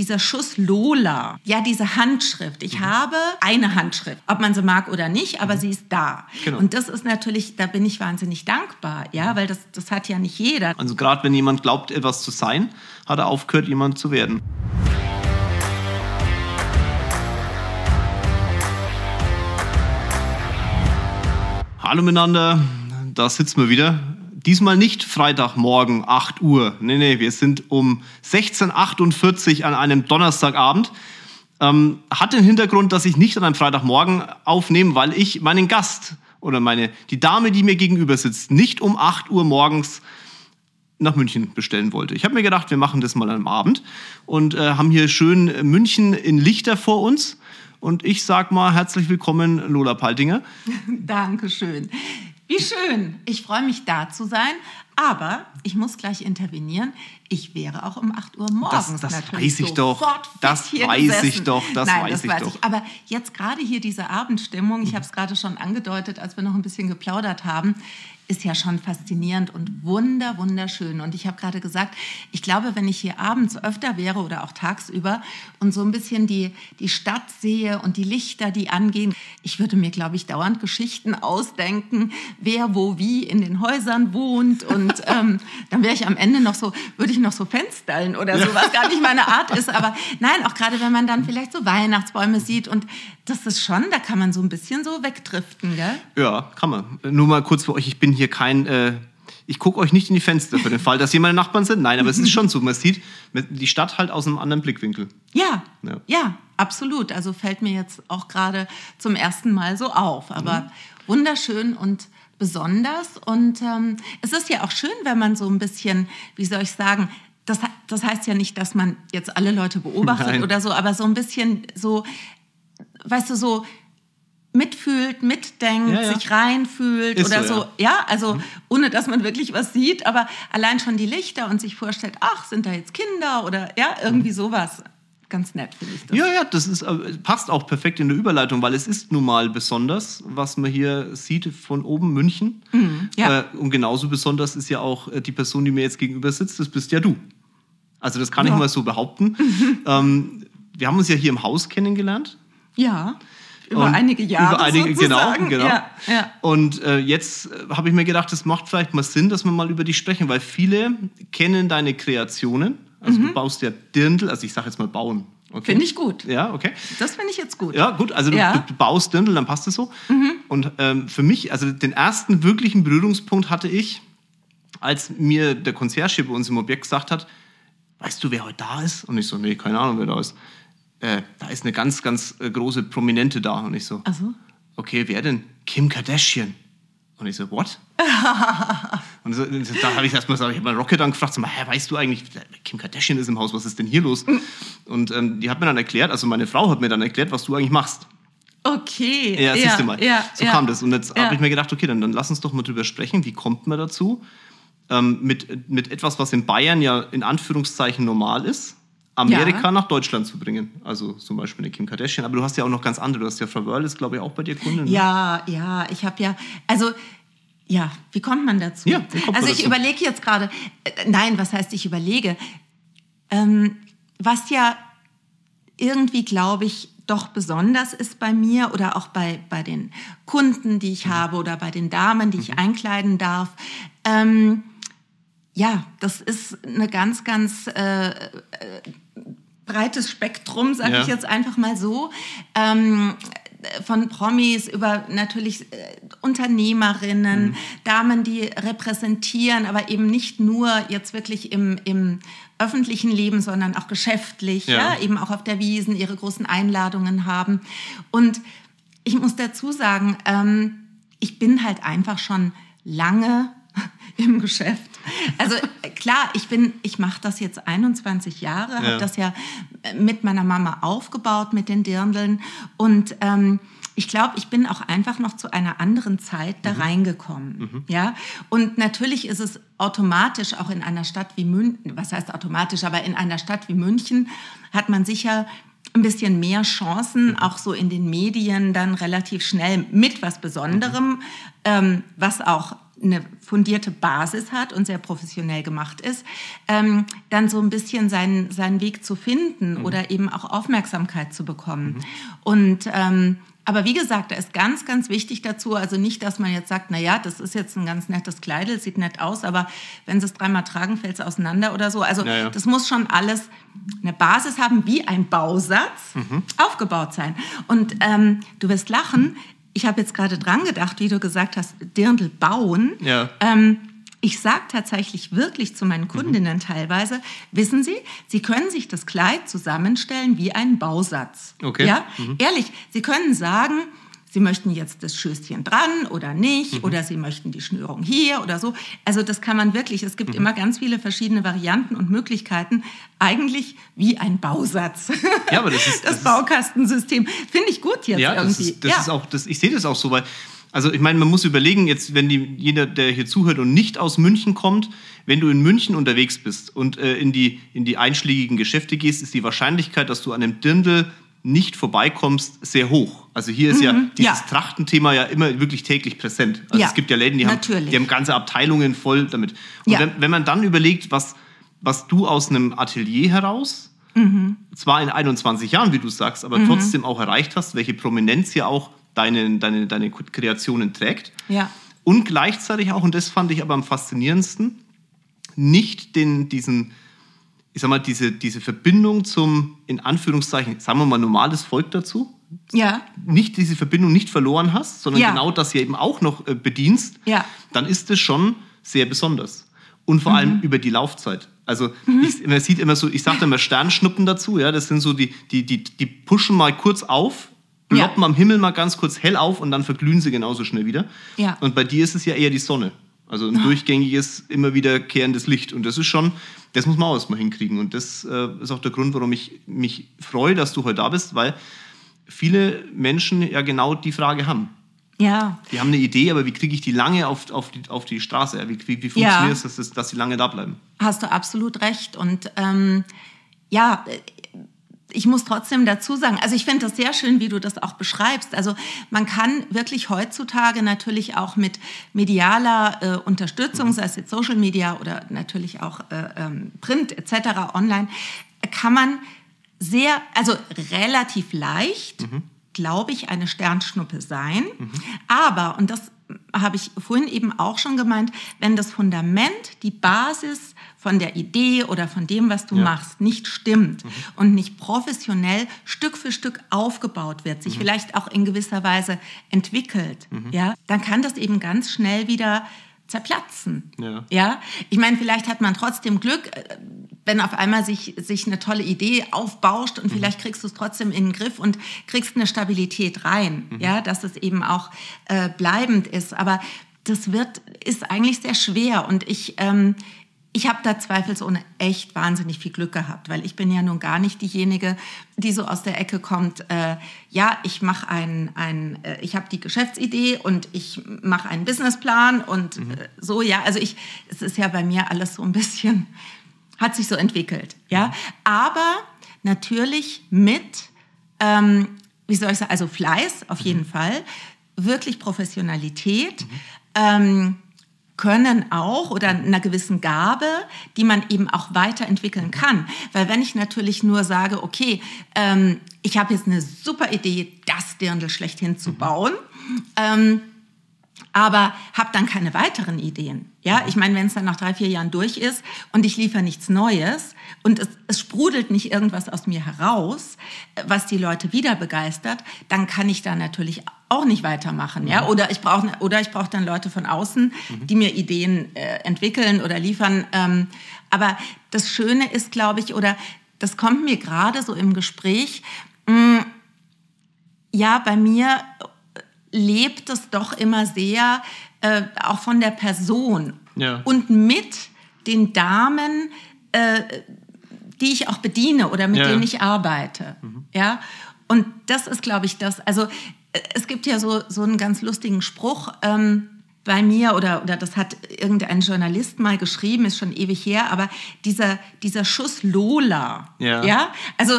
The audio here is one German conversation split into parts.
dieser Schuss Lola, ja, diese Handschrift. Ich mhm. habe eine Handschrift, ob man sie mag oder nicht, aber mhm. sie ist da. Genau. Und das ist natürlich, da bin ich wahnsinnig dankbar, ja, weil das, das hat ja nicht jeder. Also gerade wenn jemand glaubt, etwas zu sein, hat er aufgehört, jemand zu werden. Hallo miteinander, da sitzen wir wieder. Diesmal nicht Freitagmorgen 8 Uhr. Nee, nee, wir sind um 16.48 Uhr an einem Donnerstagabend. Ähm, hat den Hintergrund, dass ich nicht an einem Freitagmorgen aufnehme, weil ich meinen Gast oder meine, die Dame, die mir gegenüber sitzt, nicht um 8 Uhr morgens nach München bestellen wollte. Ich habe mir gedacht, wir machen das mal am Abend und äh, haben hier schön München in Lichter vor uns. Und ich sag mal herzlich willkommen, Lola Paltinger. Dankeschön. Wie schön. Ich freue mich da zu sein. Aber ich muss gleich intervenieren. Ich wäre auch um 8 Uhr morgens das, das natürlich weiß ich doch. Das weiß gesessen. ich doch. Das Nein, weiß das ich weiß doch. ich. Aber jetzt gerade hier diese Abendstimmung, ich mhm. habe es gerade schon angedeutet, als wir noch ein bisschen geplaudert haben ist ja schon faszinierend und wunder, wunderschön. Und ich habe gerade gesagt, ich glaube, wenn ich hier abends öfter wäre oder auch tagsüber und so ein bisschen die, die Stadt sehe und die Lichter, die angehen, ich würde mir, glaube ich, dauernd Geschichten ausdenken, wer wo wie in den Häusern wohnt. Und ähm, dann wäre ich am Ende noch so, würde ich noch so Fensterln oder so, was gar nicht meine Art ist. Aber nein, auch gerade wenn man dann vielleicht so Weihnachtsbäume sieht und das ist schon, da kann man so ein bisschen so wegdriften, gell? Ja, kann man. Nur mal kurz für euch, ich bin hier kein, äh, ich gucke euch nicht in die Fenster für den Fall, dass hier meine Nachbarn sind. Nein, aber es ist schon so, man sieht die Stadt halt aus einem anderen Blickwinkel. Ja, ja, ja absolut. Also fällt mir jetzt auch gerade zum ersten Mal so auf. Aber mhm. wunderschön und besonders. Und ähm, es ist ja auch schön, wenn man so ein bisschen, wie soll ich sagen, das, das heißt ja nicht, dass man jetzt alle Leute beobachtet Nein. oder so, aber so ein bisschen so, weißt du, so mitfühlt, mitdenkt, ja, ja. sich reinfühlt Ist oder so. so. Ja, also mhm. ohne dass man wirklich was sieht, aber allein schon die Lichter und sich vorstellt, ach, sind da jetzt Kinder oder ja, irgendwie mhm. sowas. Ganz nett finde ich das. Ja, ja, das ist, äh, passt auch perfekt in der Überleitung, weil es ist nun mal besonders, was man hier sieht von oben München. Mhm, ja. Äh, und genauso besonders ist ja auch äh, die Person, die mir jetzt gegenüber sitzt, das bist ja du. Also das kann ja. ich mal so behaupten. Ähm, wir haben uns ja hier im Haus kennengelernt. Ja. Über und einige Jahre. Über einige, genau, genau. Ja, ja. Und äh, jetzt äh, habe ich mir gedacht, es macht vielleicht mal Sinn, dass wir mal über dich sprechen, weil viele kennen deine Kreationen. Also mhm. du baust ja Dirndl, also ich sage jetzt mal bauen. Okay. Finde ich gut. Ja, okay. Das finde ich jetzt gut. Ja, gut. Also du, ja. du, du baust Dirndl, dann passt es so. Mhm. Und ähm, für mich, also den ersten wirklichen Berührungspunkt hatte ich, als mir der Concierge bei uns im Objekt gesagt hat, weißt du, wer heute da ist? Und ich so, nee, keine Ahnung, wer da ist äh, da ist eine ganz, ganz äh, große Prominente da. Und ich so, Ach so? okay, wer denn? Kim Kardashian. Und ich so, what? und so, da habe ich erstmal so, ich habe mal Rocket angefragt, so, hä, weißt du eigentlich, Kim Kardashian ist im Haus, was ist denn hier los? Und ähm, die hat mir dann erklärt, also meine Frau hat mir dann erklärt, was du eigentlich machst. Okay. Ja, siehst du mal. Ja, so ja. kam das. Und jetzt ja. habe ich mir gedacht, okay, dann, dann lass uns doch mal drüber sprechen. Wie kommt man dazu? Ähm, mit, mit etwas, was in Bayern ja in Anführungszeichen normal ist, Amerika ja. nach Deutschland zu bringen. Also zum Beispiel eine Kim Kardashian. Aber du hast ja auch noch ganz andere. Du hast ja Frau Wörl ist, glaube ich, auch bei dir Kundin. Ne? Ja, ja. Ich habe ja, also ja, wie kommt man dazu? Ja, kommt also ich überlege jetzt gerade, äh, nein, was heißt ich überlege? Ähm, was ja irgendwie, glaube ich, doch besonders ist bei mir oder auch bei, bei den Kunden, die ich mhm. habe oder bei den Damen, die ich mhm. einkleiden darf. Ähm, ja, das ist eine ganz, ganz äh, äh breites Spektrum, sage ja. ich jetzt einfach mal so. Ähm, von Promis über natürlich äh, Unternehmerinnen, mhm. Damen, die repräsentieren, aber eben nicht nur jetzt wirklich im, im öffentlichen Leben, sondern auch geschäftlich, ja. ja. eben auch auf der Wiesen ihre großen Einladungen haben. Und ich muss dazu sagen, ähm, ich bin halt einfach schon lange im Geschäft. Also klar, ich bin, ich mache das jetzt 21 Jahre, ja. habe das ja mit meiner Mama aufgebaut mit den Dirndeln und ähm, ich glaube, ich bin auch einfach noch zu einer anderen Zeit da mhm. reingekommen. Mhm. Ja? Und natürlich ist es automatisch auch in einer Stadt wie München, was heißt automatisch, aber in einer Stadt wie München hat man sicher ein bisschen mehr Chancen, auch so in den Medien dann relativ schnell mit was Besonderem, mhm. ähm, was auch eine fundierte Basis hat und sehr professionell gemacht ist, ähm, dann so ein bisschen seinen, seinen Weg zu finden mhm. oder eben auch Aufmerksamkeit zu bekommen. Mhm. Und ähm, aber wie gesagt, da ist ganz, ganz wichtig dazu, also nicht, dass man jetzt sagt, na ja, das ist jetzt ein ganz nettes Kleidel, sieht nett aus, aber wenn sie es dreimal tragen, fällt es auseinander oder so. Also ja, ja. das muss schon alles eine Basis haben, wie ein Bausatz mhm. aufgebaut sein. Und ähm, du wirst lachen, ich habe jetzt gerade dran gedacht, wie du gesagt hast, Dirndl bauen. Ja. Ähm, ich sage tatsächlich wirklich zu meinen Kundinnen mhm. teilweise, wissen Sie, Sie können sich das Kleid zusammenstellen wie ein Bausatz. Okay. Ja, mhm. ehrlich, Sie können sagen, Sie möchten jetzt das Schößchen dran oder nicht, mhm. oder Sie möchten die Schnürung hier oder so. Also das kann man wirklich, es gibt mhm. immer ganz viele verschiedene Varianten und Möglichkeiten, eigentlich wie ein Bausatz. Ja, aber das ist das, das Baukastensystem. Finde ich gut jetzt ja, irgendwie. Das ist, das ja, ist auch, das, ich sehe das auch so, weil also ich meine, man muss überlegen, jetzt, wenn die, jeder, der hier zuhört und nicht aus München kommt, wenn du in München unterwegs bist und äh, in, die, in die einschlägigen Geschäfte gehst, ist die Wahrscheinlichkeit, dass du an einem Dirndl nicht vorbeikommst, sehr hoch. Also hier ist mhm, ja dieses ja. Trachtenthema ja immer wirklich täglich präsent. Also ja, es gibt ja Läden, die haben, die haben ganze Abteilungen voll damit. Und ja. wenn, wenn, man dann überlegt, was, was du aus einem Atelier heraus, mhm. zwar in 21 Jahren, wie du sagst, aber mhm. trotzdem auch erreicht hast, welche Prominenz hier auch deine, deine, deine Kreationen trägt. Ja. Und gleichzeitig auch, und das fand ich aber am faszinierendsten, nicht den, diesen, ich sag mal, diese, diese Verbindung zum, in Anführungszeichen, sagen wir mal, normales Volk dazu. Ja. Nicht diese Verbindung nicht verloren hast, sondern ja. genau das hier eben auch noch äh, bedienst, ja. dann ist es schon sehr besonders. Und vor mhm. allem über die Laufzeit. Also mhm. ich, man sieht immer so, ich sage immer Sternschnuppen dazu, ja, das sind so die, die, die, die pushen mal kurz auf, ploppen ja. am Himmel mal ganz kurz hell auf und dann verglühen sie genauso schnell wieder. Ja. Und bei dir ist es ja eher die Sonne. Also ein durchgängiges, immer wiederkehrendes Licht. Und das ist schon, das muss man auch erstmal hinkriegen. Und das äh, ist auch der Grund, warum ich mich freue, dass du heute da bist, weil viele Menschen ja genau die Frage haben. Ja. Die haben eine Idee, aber wie kriege ich die lange auf, auf, die, auf die Straße? Wie, wie, wie funktioniert ja. es, dass, dass sie lange da bleiben? Hast du absolut recht. Und ähm, ja, ich muss trotzdem dazu sagen, also ich finde das sehr schön, wie du das auch beschreibst. Also man kann wirklich heutzutage natürlich auch mit medialer äh, Unterstützung, mhm. sei es jetzt Social Media oder natürlich auch äh, ähm, Print etc., online, kann man sehr, also relativ leicht, mhm. glaube ich, eine Sternschnuppe sein. Mhm. Aber, und das habe ich vorhin eben auch schon gemeint, wenn das Fundament, die Basis von der Idee oder von dem, was du ja. machst, nicht stimmt mhm. und nicht professionell Stück für Stück aufgebaut wird, sich mhm. vielleicht auch in gewisser Weise entwickelt, mhm. ja, dann kann das eben ganz schnell wieder zerplatzen. Ja. ja? Ich meine, vielleicht hat man trotzdem Glück, äh, wenn auf einmal sich, sich eine tolle Idee aufbauscht und mhm. vielleicht kriegst du es trotzdem in den Griff und kriegst eine Stabilität rein, mhm. ja, dass es eben auch äh, bleibend ist. Aber das wird, ist eigentlich sehr schwer und ich, ähm, ich habe da zweifelsohne echt wahnsinnig viel Glück gehabt, weil ich bin ja nun gar nicht diejenige, die so aus der Ecke kommt. Äh, ja, ich mache ein, ein äh, ich habe die Geschäftsidee und ich mache einen Businessplan und mhm. äh, so. Ja, also ich, es ist ja bei mir alles so ein bisschen, hat sich so entwickelt. Ja, mhm. aber natürlich mit, ähm, wie soll ich sagen, also Fleiß auf jeden mhm. Fall, wirklich Professionalität. Mhm. Ähm, können auch oder einer gewissen Gabe, die man eben auch weiterentwickeln kann. Weil wenn ich natürlich nur sage, okay, ähm, ich habe jetzt eine super Idee, das Dirndl schlechthin zu bauen, ähm, aber habe dann keine weiteren Ideen. Ja, ich meine, wenn es dann nach drei, vier Jahren durch ist und ich liefere nichts Neues und es, es, sprudelt nicht irgendwas aus mir heraus, was die Leute wieder begeistert, dann kann ich da natürlich auch nicht weitermachen. Ja, mhm. oder ich brauche oder ich brauche dann Leute von außen, mhm. die mir Ideen äh, entwickeln oder liefern. Ähm, aber das Schöne ist, glaube ich, oder das kommt mir gerade so im Gespräch. Mh, mm, ja, bei mir lebt es doch immer sehr äh, auch von der Person ja. und mit den Damen, äh, die ich auch bediene oder mit ja. denen ich arbeite. Mhm. Ja, und das ist, glaube ich, das. Also äh, es gibt ja so, so einen ganz lustigen Spruch. Ähm, bei mir oder, oder das hat irgendein Journalist mal geschrieben, ist schon ewig her, aber dieser, dieser Schuss Lola, ja, ja also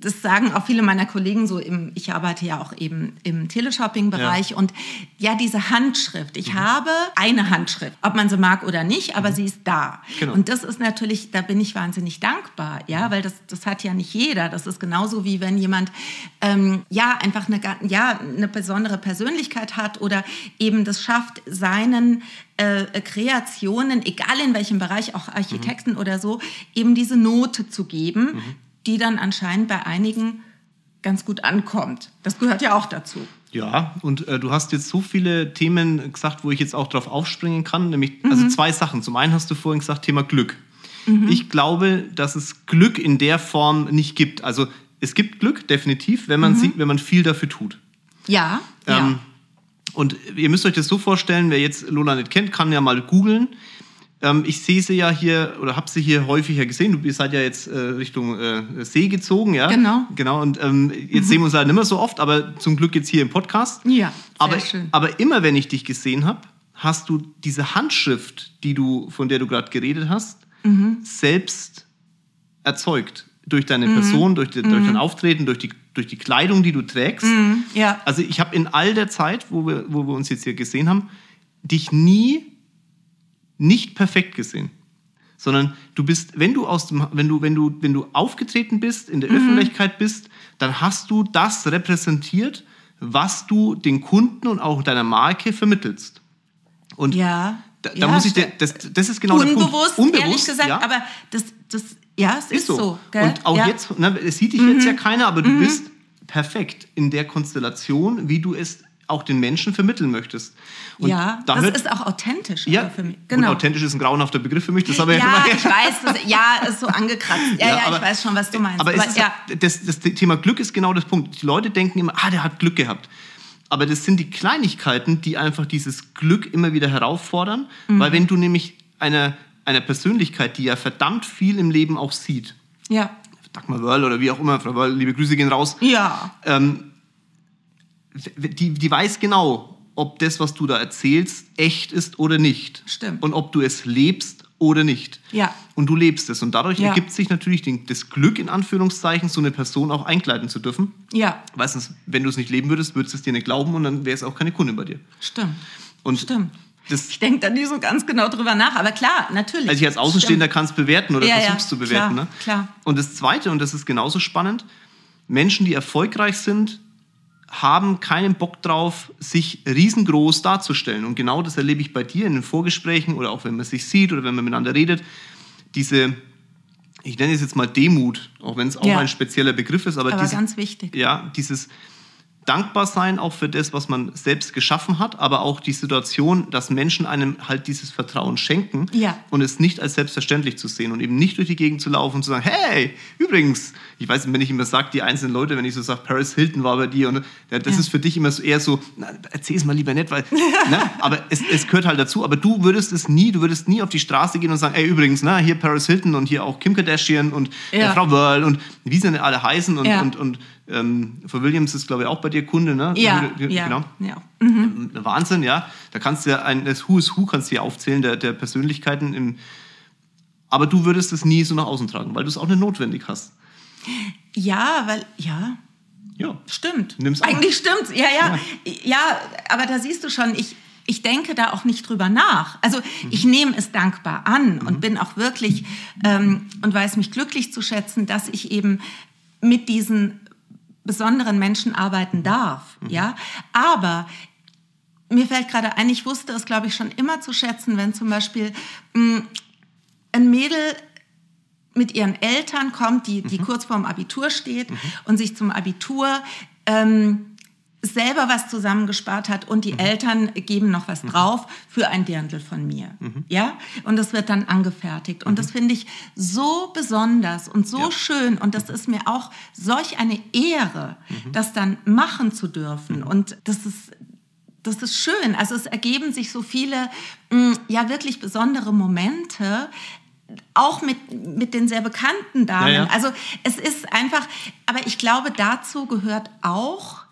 das sagen auch viele meiner Kollegen so im, ich arbeite ja auch eben im Teleshopping-Bereich ja. und ja, diese Handschrift. Ich mhm. habe eine Handschrift, ob man sie mag oder nicht, aber mhm. sie ist da. Genau. Und das ist natürlich, da bin ich wahnsinnig dankbar, ja, mhm. weil das, das hat ja nicht jeder. Das ist genauso wie wenn jemand ähm, ja einfach eine, ja, eine besondere Persönlichkeit hat oder eben das schafft, seinen äh, Kreationen, egal in welchem Bereich, auch Architekten mhm. oder so, eben diese Note zu geben, mhm. Die dann anscheinend bei einigen ganz gut ankommt. Das gehört ja auch dazu. Ja, und äh, du hast jetzt so viele Themen gesagt, wo ich jetzt auch drauf aufspringen kann, nämlich also mhm. also zwei Sachen. Zum einen hast du vorhin gesagt, Thema Glück. Mhm. Ich glaube, dass es Glück in der Form nicht gibt. Also es gibt Glück definitiv, wenn man mhm. sieht, wenn man viel dafür tut. Ja. Ähm, ja. Und ihr müsst euch das so vorstellen, wer jetzt Lola nicht kennt, kann ja mal googeln. Ähm, ich sehe sie ja hier oder habe sie hier häufiger gesehen. Du seid ja jetzt äh, Richtung äh, See gezogen, ja? Genau. Genau. Und ähm, jetzt mhm. sehen wir uns halt nicht mehr so oft, aber zum Glück jetzt hier im Podcast. Ja. Sehr aber, schön. aber immer wenn ich dich gesehen habe, hast du diese Handschrift, die du, von der du gerade geredet hast, mhm. selbst erzeugt. Durch deine mhm. Person, durch, die, durch dein mhm. Auftreten, durch die, durch die Kleidung, die du trägst. Mhm. Ja. Also ich habe in all der Zeit, wo wir, wo wir uns jetzt hier gesehen haben, dich nie nicht perfekt gesehen. Sondern du bist, wenn du aus dem, wenn du, wenn du, wenn du aufgetreten bist, in der mhm. Öffentlichkeit bist, dann hast du das repräsentiert, was du den Kunden und auch deiner Marke vermittelst. Und ja, da, da ja, muss ich, das, das ist genau Unbewusst, der Punkt. Unbewusst, ehrlich gesagt, ja. aber das, das, ja, es ist, ist so. so und auch ja. jetzt, ne, es sieht dich mhm. jetzt ja keiner, aber du mhm. bist perfekt in der Konstellation, wie du es auch den Menschen vermitteln möchtest. Und ja, da das hört, ist auch authentisch ja, für mich. Genau. Und authentisch ist ein grauenhafter Begriff für mich. Das habe ich ja, ich weiß. Das, ja, ist so angekratzt. Ja, ja, ja aber, ich weiß schon, was du meinst. Aber, aber ja. das, das Thema Glück ist genau das Punkt. Die Leute denken immer, ah, der hat Glück gehabt. Aber das sind die Kleinigkeiten, die einfach dieses Glück immer wieder herausfordern. Mhm. Weil wenn du nämlich einer, einer Persönlichkeit, die ja verdammt viel im Leben auch sieht, ja. Dagmar Wörl oder wie auch immer, Frau Wörl, liebe Grüße gehen raus. Ja. Ähm, die, die weiß genau, ob das, was du da erzählst, echt ist oder nicht. Stimmt. Und ob du es lebst oder nicht. Ja. Und du lebst es. Und dadurch ja. ergibt sich natürlich den, das Glück, in Anführungszeichen, so eine Person auch einkleiden zu dürfen. Ja. Meistens, wenn du es nicht leben würdest, würdest du es dir nicht glauben und dann wäre es auch keine Kunde bei dir. Stimmt. Und Stimmt. Das ich denke da nie so ganz genau drüber nach, aber klar, natürlich. Also ich als Außenstehender kann es bewerten oder ja, versuchst ja, zu bewerten. Klar, ne? klar. Und das Zweite, und das ist genauso spannend, Menschen, die erfolgreich sind, haben keinen Bock drauf, sich riesengroß darzustellen. Und genau das erlebe ich bei dir in den Vorgesprächen oder auch wenn man sich sieht oder wenn man miteinander redet. Diese, ich nenne es jetzt mal Demut, auch wenn es auch ja. ein spezieller Begriff ist, aber, aber diese, ganz wichtig. Ja, dieses dankbar sein auch für das, was man selbst geschaffen hat, aber auch die Situation, dass Menschen einem halt dieses Vertrauen schenken ja. und es nicht als selbstverständlich zu sehen und eben nicht durch die Gegend zu laufen und zu sagen, hey, übrigens, ich weiß, wenn ich immer sage, die einzelnen Leute, wenn ich so sage, Paris Hilton war bei dir und ja, das ja. ist für dich immer so eher so, erzähl es mal lieber nicht, weil, ne, aber es, es gehört halt dazu, aber du würdest es nie, du würdest nie auf die Straße gehen und sagen, ey, übrigens, na, hier Paris Hilton und hier auch Kim Kardashian und äh, Frau Wörl und wie sie denn alle heißen und, und, und ähm, Frau Williams ist, glaube ich, auch bei dir Kunde, ne? Ja, ja genau. Ja. Mhm. Wahnsinn, ja. Da kannst du ja ein, das Who is Who kannst du ja aufzählen, der, der Persönlichkeiten. Im, aber du würdest es nie so nach außen tragen, weil du es auch nicht notwendig hast. Ja, weil, ja. Ja. Stimmt. Nimm's Eigentlich stimmt's. Ja, ja, ja. Ja, aber da siehst du schon, ich, ich denke da auch nicht drüber nach. Also mhm. ich nehme es dankbar an mhm. und bin auch wirklich ähm, und weiß mich glücklich zu schätzen, dass ich eben mit diesen besonderen Menschen arbeiten darf. Mhm. Ja, aber mir fällt gerade ein, ich wusste es, glaube ich, schon immer zu schätzen, wenn zum Beispiel mh, mm, ein Mädel mit ihren Eltern kommt, die, die mhm. kurz vorm Abitur steht mhm. und sich zum Abitur ähm, selber was zusammengespart hat und die mhm. Eltern geben noch was mhm. drauf für ein Dirndl von mir. Mhm. Ja? Und das wird dann angefertigt. Und das mhm. finde ich so besonders und so ja. schön. Und das ist mir auch solch eine Ehre, mhm. das dann machen zu dürfen. Und das ist, das ist schön. Also es ergeben sich so viele, mm, ja, wirklich besondere Momente, auch mit, mit den sehr bekannten Damen. Ja, ja. Also es ist einfach, aber ich glaube, dazu gehört auch,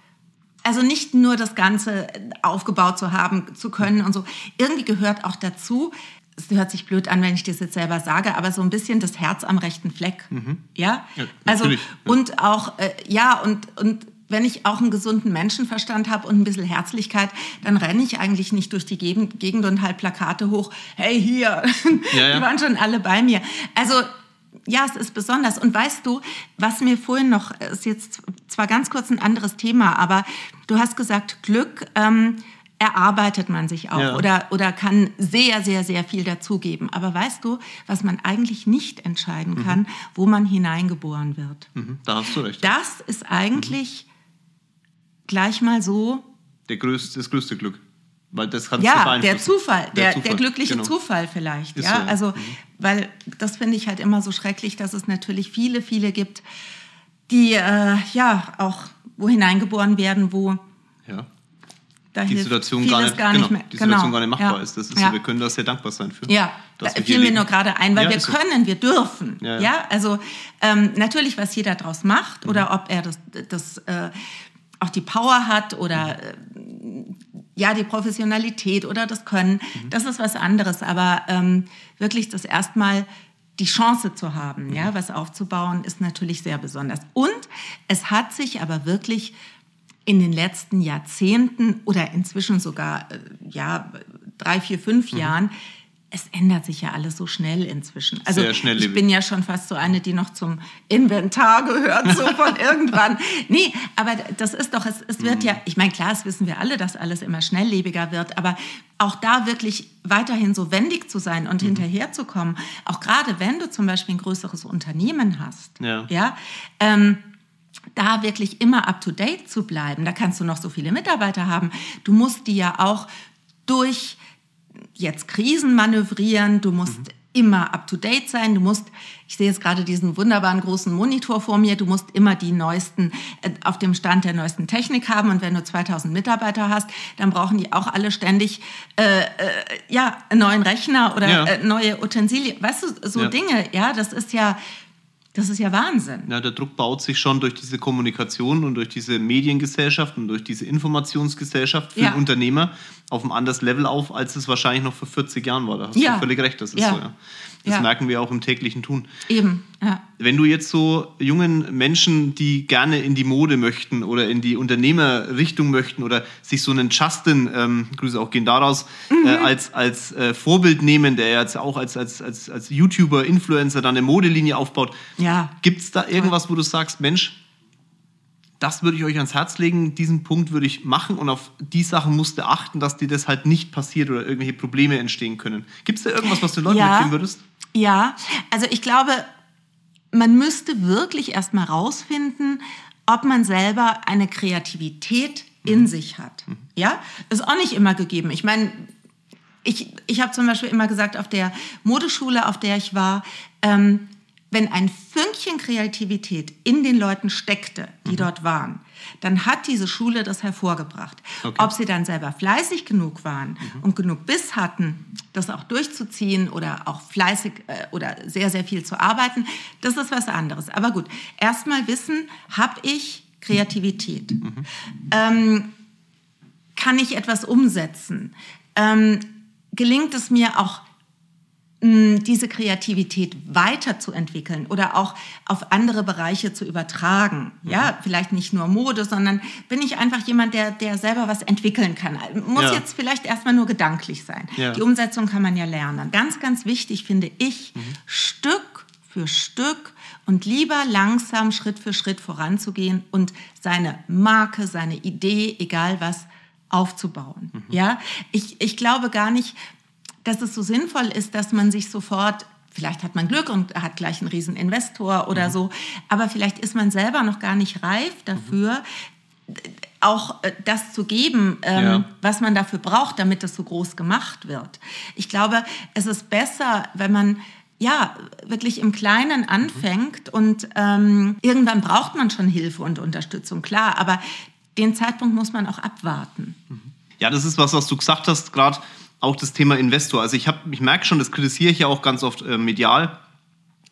also nicht nur das Ganze aufgebaut zu haben, zu können und so. Irgendwie gehört auch dazu, es hört sich blöd an, wenn ich das jetzt selber sage, aber so ein bisschen das Herz am rechten Fleck. Mhm. Ja? ja also, ja. und auch, äh, ja, und, und wenn ich auch einen gesunden Menschenverstand habe und ein bisschen Herzlichkeit, dann renne ich eigentlich nicht durch die Gegend und halt Plakate hoch. Hey, hier, ja, die waren schon alle bei mir. Also, ja, es ist besonders. Und weißt du, was mir vorhin noch, ist jetzt zwar ganz kurz ein anderes Thema, aber du hast gesagt, Glück, ähm, erarbeitet man sich auch ja. oder, oder kann sehr, sehr, sehr viel dazugeben. Aber weißt du, was man eigentlich nicht entscheiden kann, mhm. wo man hineingeboren wird? Mhm. Da hast du recht. Das ist eigentlich mhm. gleich mal so. Der größte, das größte Glück. Weil das kannst ja, der Zufall, der, der, Zufall. der glückliche genau. Zufall vielleicht. ja, so, also, mhm. weil das finde ich halt immer so schrecklich, dass es natürlich viele, viele gibt, die äh, ja auch wo hineingeboren werden, wo ja die Situation gar nicht, gar nicht, genau, mehr. Die Situation genau. gar nicht machbar ja. ist. Das ist ja. so, wir können da sehr dankbar sein für. Ja, da fiel mir nur gerade ein, weil wir können, so. wir dürfen. Ja, also ähm, natürlich, was jeder daraus macht mhm. oder ob er das, das äh, auch die Power hat oder äh, ja die Professionalität oder das Können, mhm. das ist was anderes. Aber ähm, wirklich das erstmal die Chance zu haben, mhm. ja, was aufzubauen, ist natürlich sehr besonders. Und es hat sich aber wirklich in den letzten Jahrzehnten oder inzwischen sogar äh, ja, drei, vier, fünf mhm. Jahren, es ändert sich ja alles so schnell inzwischen. Also Sehr schnell ich bin ja schon fast so eine, die noch zum Inventar gehört, so von irgendwann. Nee, aber das ist doch, es, es wird mhm. ja, ich meine, klar, das wissen wir alle, dass alles immer schnelllebiger wird, aber auch da wirklich weiterhin so wendig zu sein und mhm. hinterherzukommen, auch gerade wenn du zum Beispiel ein größeres Unternehmen hast, ja, ja ähm, da wirklich immer up-to-date zu bleiben. Da kannst du noch so viele Mitarbeiter haben. Du musst die ja auch durch jetzt Krisen manövrieren. Du musst mhm. immer up-to-date sein. Du musst, ich sehe jetzt gerade diesen wunderbaren großen Monitor vor mir, du musst immer die neuesten, äh, auf dem Stand der neuesten Technik haben. Und wenn du 2000 Mitarbeiter hast, dann brauchen die auch alle ständig äh, äh, ja, einen neuen Rechner oder ja. äh, neue Utensilien. Weißt du, so ja. Dinge, ja, das ist ja das ist ja Wahnsinn. Ja, der Druck baut sich schon durch diese Kommunikation und durch diese Mediengesellschaft und durch diese Informationsgesellschaft für ja. den Unternehmer auf einem anderes Level auf, als es wahrscheinlich noch vor 40 Jahren war. Da hast ja. du völlig recht, das ist ja. so. Ja. Das ja. merken wir auch im täglichen Tun. Eben, ja. Wenn du jetzt so jungen Menschen, die gerne in die Mode möchten oder in die Unternehmerrichtung möchten oder sich so einen Justin, ähm, Grüße auch gehen daraus, mhm. äh, als, als äh, Vorbild nehmen, der jetzt auch als, als, als, als YouTuber, Influencer dann eine Modelinie aufbaut. Ja. Gibt es da irgendwas, wo du sagst, Mensch, das würde ich euch ans Herz legen, diesen Punkt würde ich machen und auf die Sachen musst du achten, dass dir das halt nicht passiert oder irgendwelche Probleme entstehen können. Gibt es da irgendwas, was du Leuten ja, mitgeben würdest? Ja, also ich glaube, man müsste wirklich erst mal rausfinden, ob man selber eine Kreativität in mhm. sich hat. Mhm. Ja, ist auch nicht immer gegeben. Ich meine, ich, ich habe zum Beispiel immer gesagt, auf der Modeschule, auf der ich war, ähm, wenn ein Fünkchen Kreativität in den Leuten steckte, die mhm. dort waren, dann hat diese Schule das hervorgebracht. Okay. Ob sie dann selber fleißig genug waren mhm. und genug Biss hatten, das auch durchzuziehen oder auch fleißig äh, oder sehr, sehr viel zu arbeiten, das ist was anderes. Aber gut, erstmal wissen, habe ich Kreativität? Mhm. Ähm, kann ich etwas umsetzen? Ähm, gelingt es mir auch diese Kreativität weiterzuentwickeln oder auch auf andere Bereiche zu übertragen. Mhm. Ja, vielleicht nicht nur Mode, sondern bin ich einfach jemand, der, der selber was entwickeln kann. Muss ja. jetzt vielleicht erstmal nur gedanklich sein. Ja. Die Umsetzung kann man ja lernen. Ganz, ganz wichtig finde ich, mhm. Stück für Stück und lieber langsam Schritt für Schritt voranzugehen und seine Marke, seine Idee, egal was, aufzubauen. Mhm. Ja, ich, ich glaube gar nicht, dass es so sinnvoll ist, dass man sich sofort Vielleicht hat man Glück und hat gleich einen riesen Investor oder mhm. so, aber vielleicht ist man selber noch gar nicht reif dafür, mhm. auch äh, das zu geben, ähm, ja. was man dafür braucht, damit das so groß gemacht wird. Ich glaube, es ist besser, wenn man ja, wirklich im Kleinen mhm. anfängt mhm. und ähm, irgendwann braucht man schon Hilfe und Unterstützung, klar, aber den Zeitpunkt muss man auch abwarten. Mhm. Ja, das ist was, was du gesagt hast, gerade auch das Thema Investor. Also ich, ich merke schon, das kritisiere ich ja auch ganz oft äh, medial,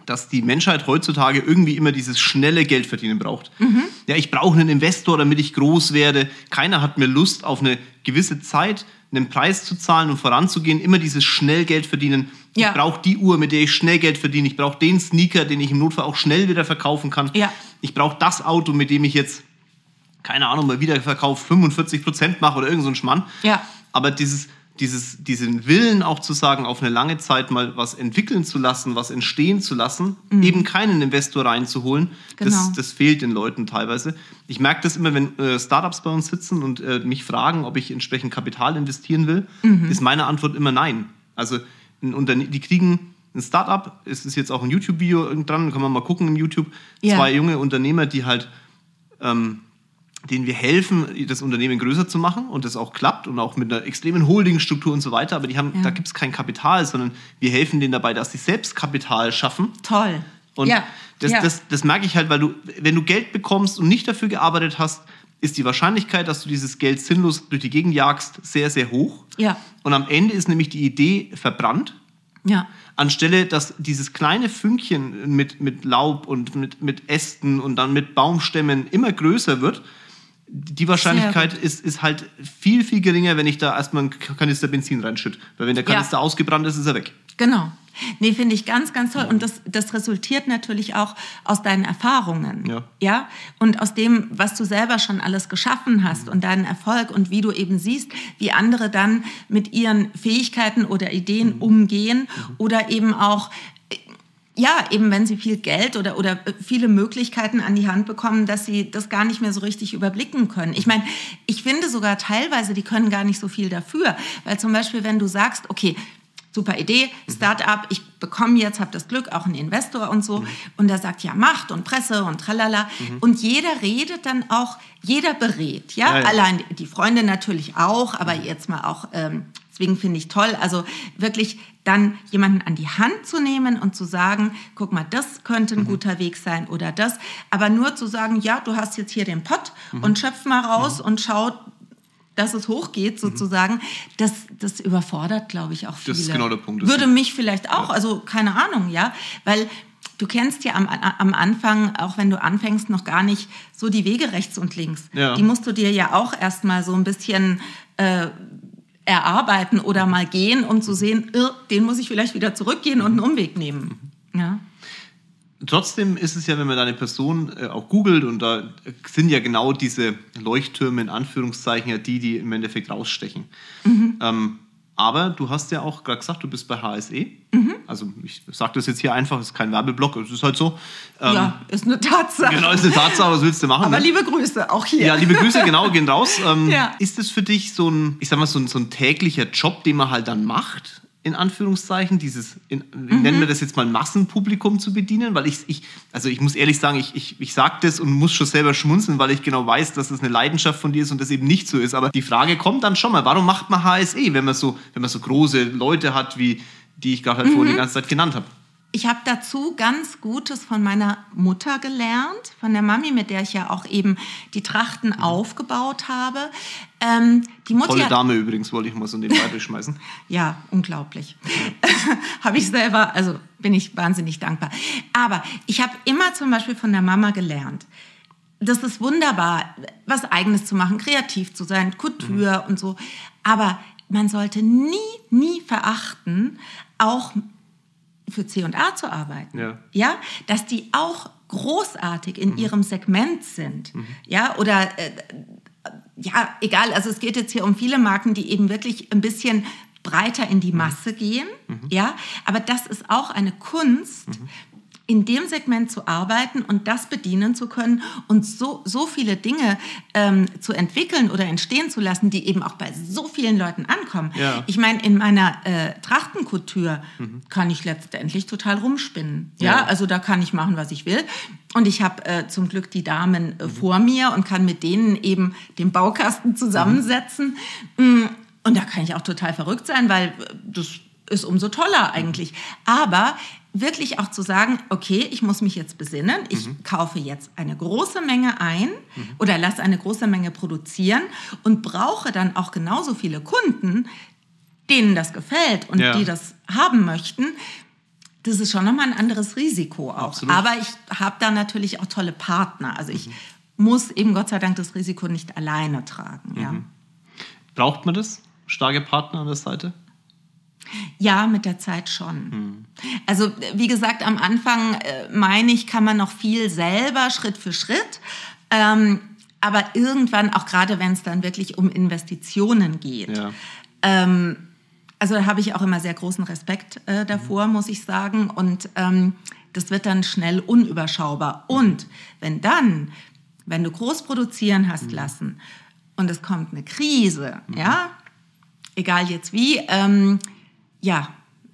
dass die Menschheit heutzutage irgendwie immer dieses schnelle Geld verdienen braucht. Mhm. Ja, ich brauche einen Investor, damit ich groß werde. Keiner hat mehr Lust auf eine gewisse Zeit einen Preis zu zahlen und voranzugehen, immer dieses Schnellgeld verdienen. Ja. Ich brauche die Uhr, mit der ich schnell Geld verdiene. Ich brauche den Sneaker, den ich im Notfall auch schnell wieder verkaufen kann. Ja. Ich brauche das Auto, mit dem ich jetzt, keine Ahnung, mal Wiederverkauf 45 Prozent mache oder irgend so ein Schmann. Ja. Aber dieses, dieses, diesen Willen auch zu sagen, auf eine lange Zeit mal was entwickeln zu lassen, was entstehen zu lassen, mhm. eben keinen Investor reinzuholen, genau. das, das fehlt den Leuten teilweise. Ich merke das immer, wenn äh, Startups bei uns sitzen und äh, mich fragen, ob ich entsprechend Kapital investieren will, mhm. ist meine Antwort immer nein. Also die kriegen ein Startup, es ist jetzt auch ein YouTube-Video dran, kann man mal gucken im YouTube, ja. zwei junge Unternehmer, die halt ähm, denen wir helfen, das Unternehmen größer zu machen und das auch klappt und auch mit einer extremen Holdingstruktur und so weiter. Aber die haben, ja. da gibt es kein Kapital, sondern wir helfen denen dabei, dass sie selbst Kapital schaffen. Toll. Und ja. Das, ja. Das, das merke ich halt, weil du, wenn du Geld bekommst und nicht dafür gearbeitet hast, ist die Wahrscheinlichkeit, dass du dieses Geld sinnlos durch die Gegend jagst, sehr, sehr hoch. Ja. Und am Ende ist nämlich die Idee verbrannt. Ja. Anstelle, dass dieses kleine Fünkchen mit, mit Laub und mit, mit Ästen und dann mit Baumstämmen immer größer wird die Wahrscheinlichkeit ist, ist halt viel, viel geringer, wenn ich da erstmal einen Kanister Benzin reinschütte. Weil wenn der Kanister ja. ausgebrannt ist, ist er weg. Genau. Nee, finde ich ganz, ganz toll. Und das, das resultiert natürlich auch aus deinen Erfahrungen. Ja. ja. Und aus dem, was du selber schon alles geschaffen hast mhm. und deinen Erfolg und wie du eben siehst, wie andere dann mit ihren Fähigkeiten oder Ideen mhm. umgehen mhm. oder eben auch ja, eben wenn sie viel Geld oder, oder viele Möglichkeiten an die Hand bekommen, dass sie das gar nicht mehr so richtig überblicken können. Ich meine, ich finde sogar teilweise, die können gar nicht so viel dafür. Weil zum Beispiel, wenn du sagst, okay, super Idee, Start-up, ich bekomme jetzt, habe das Glück, auch einen Investor und so. Mhm. Und der sagt, ja, Macht und Presse und tralala. Mhm. Und jeder redet dann auch, jeder berät, ja? ja, ja. Allein die Freunde natürlich auch, aber jetzt mal auch ähm, Deswegen finde ich toll, also wirklich dann jemanden an die Hand zu nehmen und zu sagen, guck mal, das könnte ein mhm. guter Weg sein oder das. Aber nur zu sagen, ja, du hast jetzt hier den Pott mhm. und schöpf mal raus mhm. und schau, dass es hochgeht mhm. sozusagen, das, das überfordert, glaube ich, auch viele. Das ist genau der Punkt. Würde mich vielleicht auch, ja. also keine Ahnung, ja, weil du kennst ja am, am Anfang, auch wenn du anfängst, noch gar nicht so die Wege rechts und links. Ja. Die musst du dir ja auch erstmal so ein bisschen äh, erarbeiten oder mal gehen, um zu sehen, den muss ich vielleicht wieder zurückgehen und einen Umweg nehmen. Ja. Trotzdem ist es ja, wenn man da eine Person äh, auch googelt und da sind ja genau diese Leuchttürme in Anführungszeichen ja die, die im Endeffekt rausstechen. Mhm. Ähm, aber du hast ja auch gerade gesagt, du bist bei HSE. Mhm. Also ich sage das jetzt hier einfach, es ist kein Werbeblock, es ist halt so. Ähm, ja, ist eine Tatsache. Genau, ist eine Tatsache, was willst du machen? Aber ne? liebe Grüße, auch hier. Ja, liebe Grüße, genau, gehen raus. Ähm, ja. Ist es für dich so ein, ich sag mal, so ein, so ein täglicher Job, den man halt dann macht? In Anführungszeichen, dieses, in, mhm. nennen wir das jetzt mal Massenpublikum zu bedienen, weil ich, ich also ich muss ehrlich sagen, ich, ich, ich sage das und muss schon selber schmunzeln, weil ich genau weiß, dass das eine Leidenschaft von dir ist und das eben nicht so ist. Aber die Frage kommt dann schon mal, warum macht man HSE, wenn man so, wenn man so große Leute hat, wie die ich gerade halt mhm. vorhin die ganze Zeit genannt habe? Ich habe dazu ganz Gutes von meiner Mutter gelernt, von der Mami, mit der ich ja auch eben die Trachten mhm. aufgebaut habe. Ähm, die Mutti Tolle Dame übrigens, wollte ich mal so nebenbei durchschmeißen. ja, unglaublich. habe ich selber, also bin ich wahnsinnig dankbar. Aber ich habe immer zum Beispiel von der Mama gelernt, das ist wunderbar, was Eigenes zu machen, kreativ zu sein, Couture mhm. und so. Aber man sollte nie, nie verachten, auch für C&A zu arbeiten. Ja. ja, dass die auch großartig in mhm. ihrem Segment sind. Mhm. Ja, oder äh, ja, egal, also es geht jetzt hier um viele Marken, die eben wirklich ein bisschen breiter in die mhm. Masse gehen, mhm. ja, aber das ist auch eine Kunst, mhm in dem Segment zu arbeiten und das bedienen zu können und so, so viele Dinge ähm, zu entwickeln oder entstehen zu lassen, die eben auch bei so vielen Leuten ankommen. Ja. Ich meine, in meiner äh, Trachtenkultur mhm. kann ich letztendlich total rumspinnen. Ja? ja? also da kann ich machen, was ich will. Und ich habe äh, zum Glück die Damen äh, mhm. vor mir und kann mit denen eben den Baukasten zusammensetzen. Mhm. Und da kann ich auch total verrückt sein, weil äh, das ist umso toller eigentlich. Aber wirklich auch zu sagen, okay, ich muss mich jetzt besinnen, ich mhm. kaufe jetzt eine große Menge ein mhm. oder lasse eine große Menge produzieren und brauche dann auch genauso viele Kunden, denen das gefällt und ja. die das haben möchten. Das ist schon nochmal ein anderes Risiko auch. Absolut. Aber ich habe da natürlich auch tolle Partner. Also ich mhm. muss eben Gott sei Dank das Risiko nicht alleine tragen. Ja. Mhm. Braucht man das? starke Partner an der Seite? Ja, mit der Zeit schon. Hm. Also wie gesagt, am Anfang äh, meine ich, kann man noch viel selber, Schritt für Schritt. Ähm, aber irgendwann, auch gerade wenn es dann wirklich um Investitionen geht, ja. ähm, also da habe ich auch immer sehr großen Respekt äh, davor, mhm. muss ich sagen. Und ähm, das wird dann schnell unüberschaubar. Mhm. Und wenn dann, wenn du groß produzieren hast mhm. lassen und es kommt eine Krise, mhm. ja, egal jetzt wie, ähm, ja,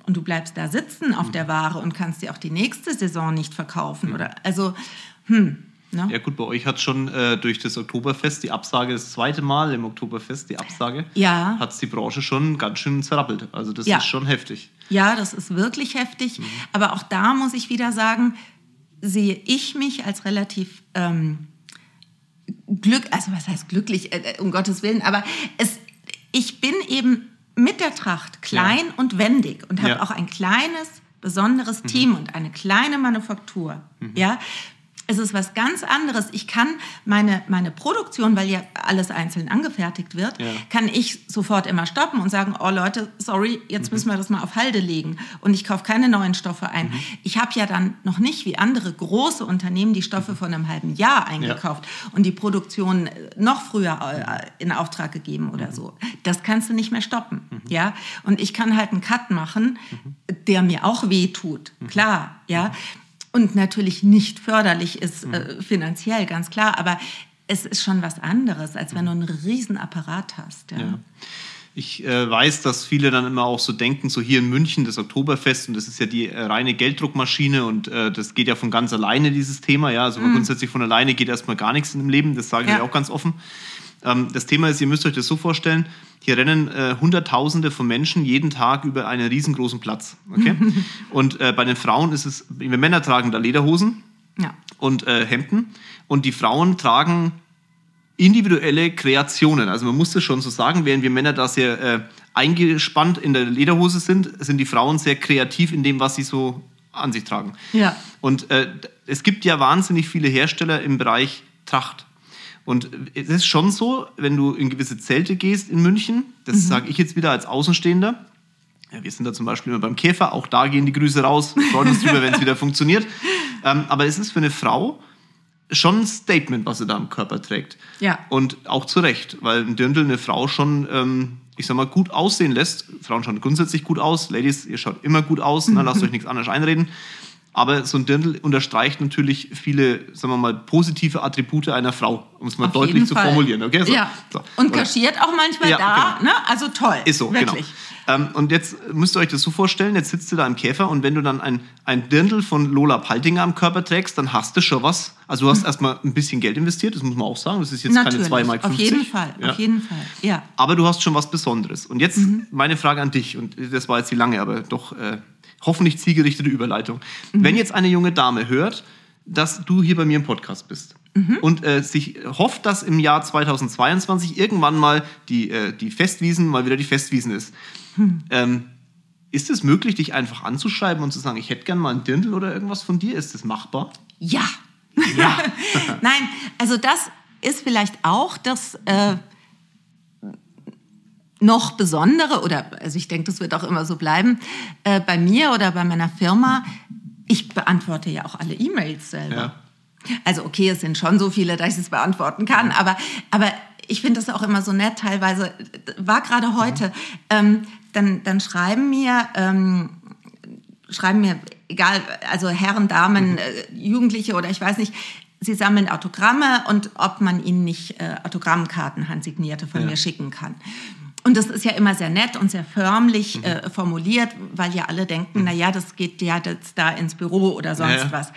und du bleibst da sitzen auf mhm. der Ware und kannst dir auch die nächste Saison nicht verkaufen. Oder also, hm. Ne? Ja gut, bei euch hat schon äh, durch das Oktoberfest die Absage, das zweite Mal im Oktoberfest die Absage, ja. hat es die Branche schon ganz schön zerrappelt. Also das ja. ist schon heftig. Ja, das ist wirklich heftig. Mhm. Aber auch da muss ich wieder sagen, sehe ich mich als relativ ähm, glück, also was heißt glücklich, äh, äh, um Gottes Willen, aber es, ich bin eben mit der Tracht klein ja. und wendig und habe ja. auch ein kleines, besonderes mhm. Team und eine kleine Manufaktur. Mhm. Ja, es ist was ganz anderes. Ich kann meine, meine Produktion, weil ja alles einzeln angefertigt wird, ja. kann ich sofort immer stoppen und sagen, oh Leute, sorry, jetzt mhm. müssen wir das mal auf Halde legen und ich kaufe keine neuen Stoffe ein. Mhm. Ich habe ja dann noch nicht wie andere große Unternehmen die Stoffe mhm. von einem halben Jahr eingekauft ja. und die Produktion äh, noch früher äh, in Auftrag gegeben oder mhm. so. Das kannst du nicht mehr stoppen, mhm. ja? Und ich kann halt einen Cut machen, mhm. der mir auch weh tut, klar, ja? Und natürlich nicht förderlich ist mhm. äh, finanziell, ganz klar. Aber es ist schon was anderes, als wenn du einen riesen Apparat hast. Ja. ja. Ich äh, weiß, dass viele dann immer auch so denken, so hier in München das Oktoberfest und das ist ja die äh, reine Gelddruckmaschine und äh, das geht ja von ganz alleine, dieses Thema. Ja, also mhm. grundsätzlich von alleine geht erstmal gar nichts im Leben, das sage ich ja. auch ganz offen. Ähm, das Thema ist, ihr müsst euch das so vorstellen, hier rennen äh, Hunderttausende von Menschen jeden Tag über einen riesengroßen Platz. Okay? und äh, bei den Frauen ist es, wir Männer tragen da Lederhosen ja. und äh, Hemden und die Frauen tragen individuelle Kreationen. Also man muss das schon so sagen, während wir Männer da sehr äh, eingespannt in der Lederhose sind, sind die Frauen sehr kreativ in dem, was sie so an sich tragen. Ja. Und äh, es gibt ja wahnsinnig viele Hersteller im Bereich Tracht. Und es ist schon so, wenn du in gewisse Zelte gehst in München, das mhm. sage ich jetzt wieder als Außenstehender, ja, wir sind da zum Beispiel immer beim Käfer, auch da gehen die Grüße raus, freuen uns drüber, wenn es wieder funktioniert. Ähm, aber es ist für eine Frau schon ein Statement, was sie da am Körper trägt. Ja. Und auch zu Recht, weil ein Dirndl eine Frau schon, ähm, ich sag mal, gut aussehen lässt. Frauen schauen grundsätzlich gut aus. Ladies, ihr schaut immer gut aus, ne, lasst euch nichts anderes einreden. Aber so ein Dirndl unterstreicht natürlich viele, sagen wir mal, positive Attribute einer Frau, um es mal Auf deutlich zu Fall. formulieren. Okay? So, ja. So. Und kaschiert auch manchmal ja, da. Genau. Ne? Also toll. Ist so, genau. wirklich. genau. Ähm, und jetzt müsst ihr euch das so vorstellen, jetzt sitzt du da im Käfer und wenn du dann ein, ein Dirndl von Lola Paltinger am Körper trägst, dann hast du schon was. Also du hast mhm. erstmal ein bisschen Geld investiert, das muss man auch sagen. Das ist jetzt Natürlich. keine 2,50 Mark. Auf jeden Fall, ja. auf jeden Fall, ja. Aber du hast schon was Besonderes. Und jetzt mhm. meine Frage an dich, und das war jetzt die lange, aber doch... Äh, hoffentlich zielgerichtete Überleitung. Mhm. Wenn jetzt eine junge Dame hört, dass du hier bei mir im Podcast bist mhm. und äh, sich hofft, dass im Jahr 2022 irgendwann mal die, äh, die Festwiesen mal wieder die Festwiesen ist. Mhm. Ähm, ist es möglich, dich einfach anzuschreiben und zu sagen, ich hätte gern mal ein Dirndl oder irgendwas von dir? Ist das machbar? Ja. Ja. Nein, also das ist vielleicht auch das, äh, noch besondere, oder also ich denke, das wird auch immer so bleiben, äh, bei mir oder bei meiner Firma, ich beantworte ja auch alle E-Mails selber. Ja. Also okay, es sind schon so viele, dass ich es beantworten kann, aber, aber ich finde das auch immer so nett, teilweise, war gerade heute, ähm, dann, dann schreiben mir, ähm, schreiben mir, egal, also Herren, Damen, mhm. äh, Jugendliche oder ich weiß nicht, sie sammeln Autogramme und ob man ihnen nicht äh, Autogrammkarten handsignierte von ja. mir schicken kann. Und das ist ja immer sehr nett und sehr förmlich mhm. äh, formuliert, weil ja alle denken, mhm. na ja, das geht ja jetzt da ins Büro oder sonst ja, ja. was.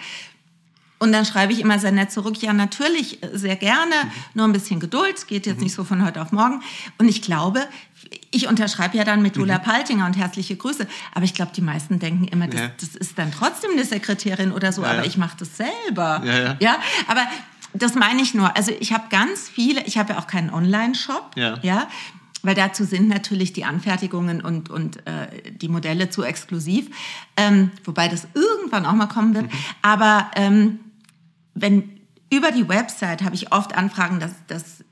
Und dann schreibe ich immer sehr nett zurück, ja, natürlich, äh, sehr gerne, mhm. nur ein bisschen Geduld, es geht jetzt mhm. nicht so von heute auf morgen. Und ich glaube, ich unterschreibe ja dann mit Lola mhm. Paltinger und herzliche Grüße. Aber ich glaube, die meisten denken immer, das, ja. das, ist dann trotzdem eine Sekretärin oder so, ja, aber ich mache das selber. Ja, ja. aber das meine ich nur. Also ich habe ganz viele, ich habe ja auch keinen Online-Shop. Ja. ja weil dazu sind natürlich die Anfertigungen und, und äh, die Modelle zu exklusiv, ähm, wobei das irgendwann auch mal kommen wird. Mhm. Aber ähm, wenn über die Website habe ich oft Anfragen, dass, dass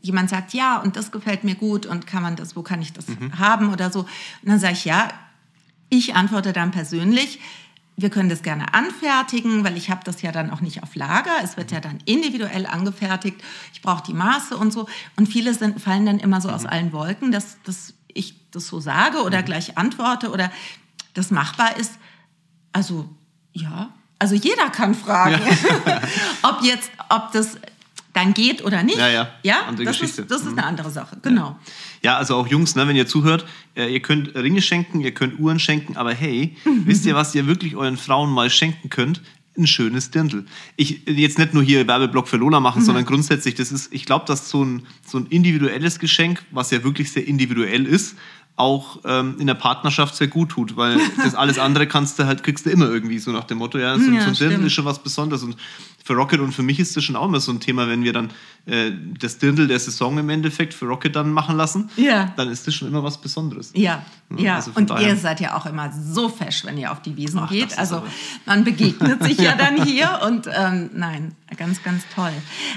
jemand sagt, ja, und das gefällt mir gut und kann man das, wo kann ich das mhm. haben oder so. Und dann sage ich, ja, ich antworte dann persönlich, wir können das gerne anfertigen, weil ich habe das ja dann auch nicht auf Lager. Es wird ja dann individuell angefertigt. Ich brauche die Maße und so. Und viele sind, fallen dann immer so aus mhm. allen Wolken, dass, dass ich das so sage oder mhm. gleich antworte oder das machbar ist. Also ja, also jeder kann fragen, ja. ob jetzt, ob das dann geht oder nicht. Ja, ja. ja? Andere das Geschichte. Ist, das ist mhm. eine andere Sache, genau. Ja. ja, also auch Jungs, ne, wenn ihr zuhört, äh, ihr könnt Ringe schenken, ihr könnt Uhren schenken, aber hey, wisst ihr, was ihr wirklich euren Frauen mal schenken könnt? Ein schönes Dirndl. Ich jetzt nicht nur hier Werbeblock für Lola machen, mhm. sondern grundsätzlich, das ist, ich glaube, dass so ein, so ein individuelles Geschenk, was ja wirklich sehr individuell ist, auch ähm, in der Partnerschaft sehr gut tut, weil das alles andere kannst du halt, kriegst du immer irgendwie so nach dem Motto, ja, so, ja, so ein Dirndl ist schon was Besonderes und für Rocket und für mich ist das schon auch immer so ein Thema, wenn wir dann äh, das Dirndl der Saison im Endeffekt für Rocket dann machen lassen, ja. dann ist das schon immer was Besonderes. Ja, ja. Also und ihr seid ja auch immer so fesch, wenn ihr auf die Wiesen Ach, geht. Also man begegnet sich ja dann hier und ähm, nein, ganz, ganz toll.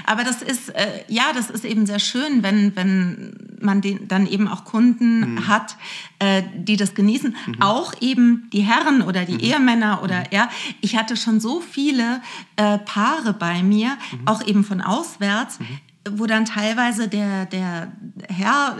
Aber das ist, äh, ja, das ist eben sehr schön, wenn, wenn man den, dann eben auch Kunden mhm. hat, äh, die das genießen. Mhm. Auch eben die Herren oder die mhm. Ehemänner oder mhm. ja. Ich hatte schon so viele äh, Paare bei mir, mhm. auch eben von auswärts, mhm. wo dann teilweise der, der Herr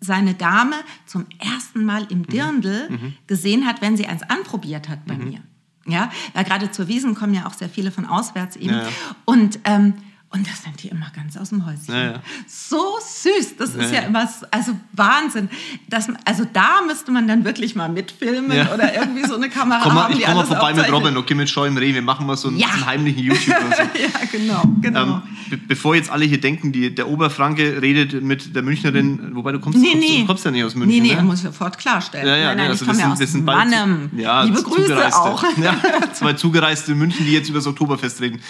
seine Dame zum ersten Mal im Dirndl gesehen hat, wenn sie eins anprobiert hat bei mir. Ja, weil gerade zur Wiesen kommen ja auch sehr viele von auswärts eben. Ja. Und ähm, und das sind die immer ganz aus dem Häuschen. Ja, ja. So süß. Das ist ja, ja immer, also Wahnsinn. Das, also da müsste man dann wirklich mal mitfilmen ja. oder irgendwie so eine Kamera komm mal, haben. Ich komme mal vorbei mit Robin, okay, mit Scheu im Reh. Wir machen mal so einen, einen heimlichen YouTube oder so. ja, genau. genau. Ähm, be bevor jetzt alle hier denken, die, der Oberfranke redet mit der Münchnerin, wobei du kommst, nee, kommst, nee. du kommst ja nicht aus München. Nee, nee, ne? muss ich sofort klarstellen. Ja, ja, nein, nein, also ich komme ja aus das Mannem. Ja, Liebe Grüße auch. Ja, zwei Zugereiste in München, die jetzt über das Oktoberfest reden.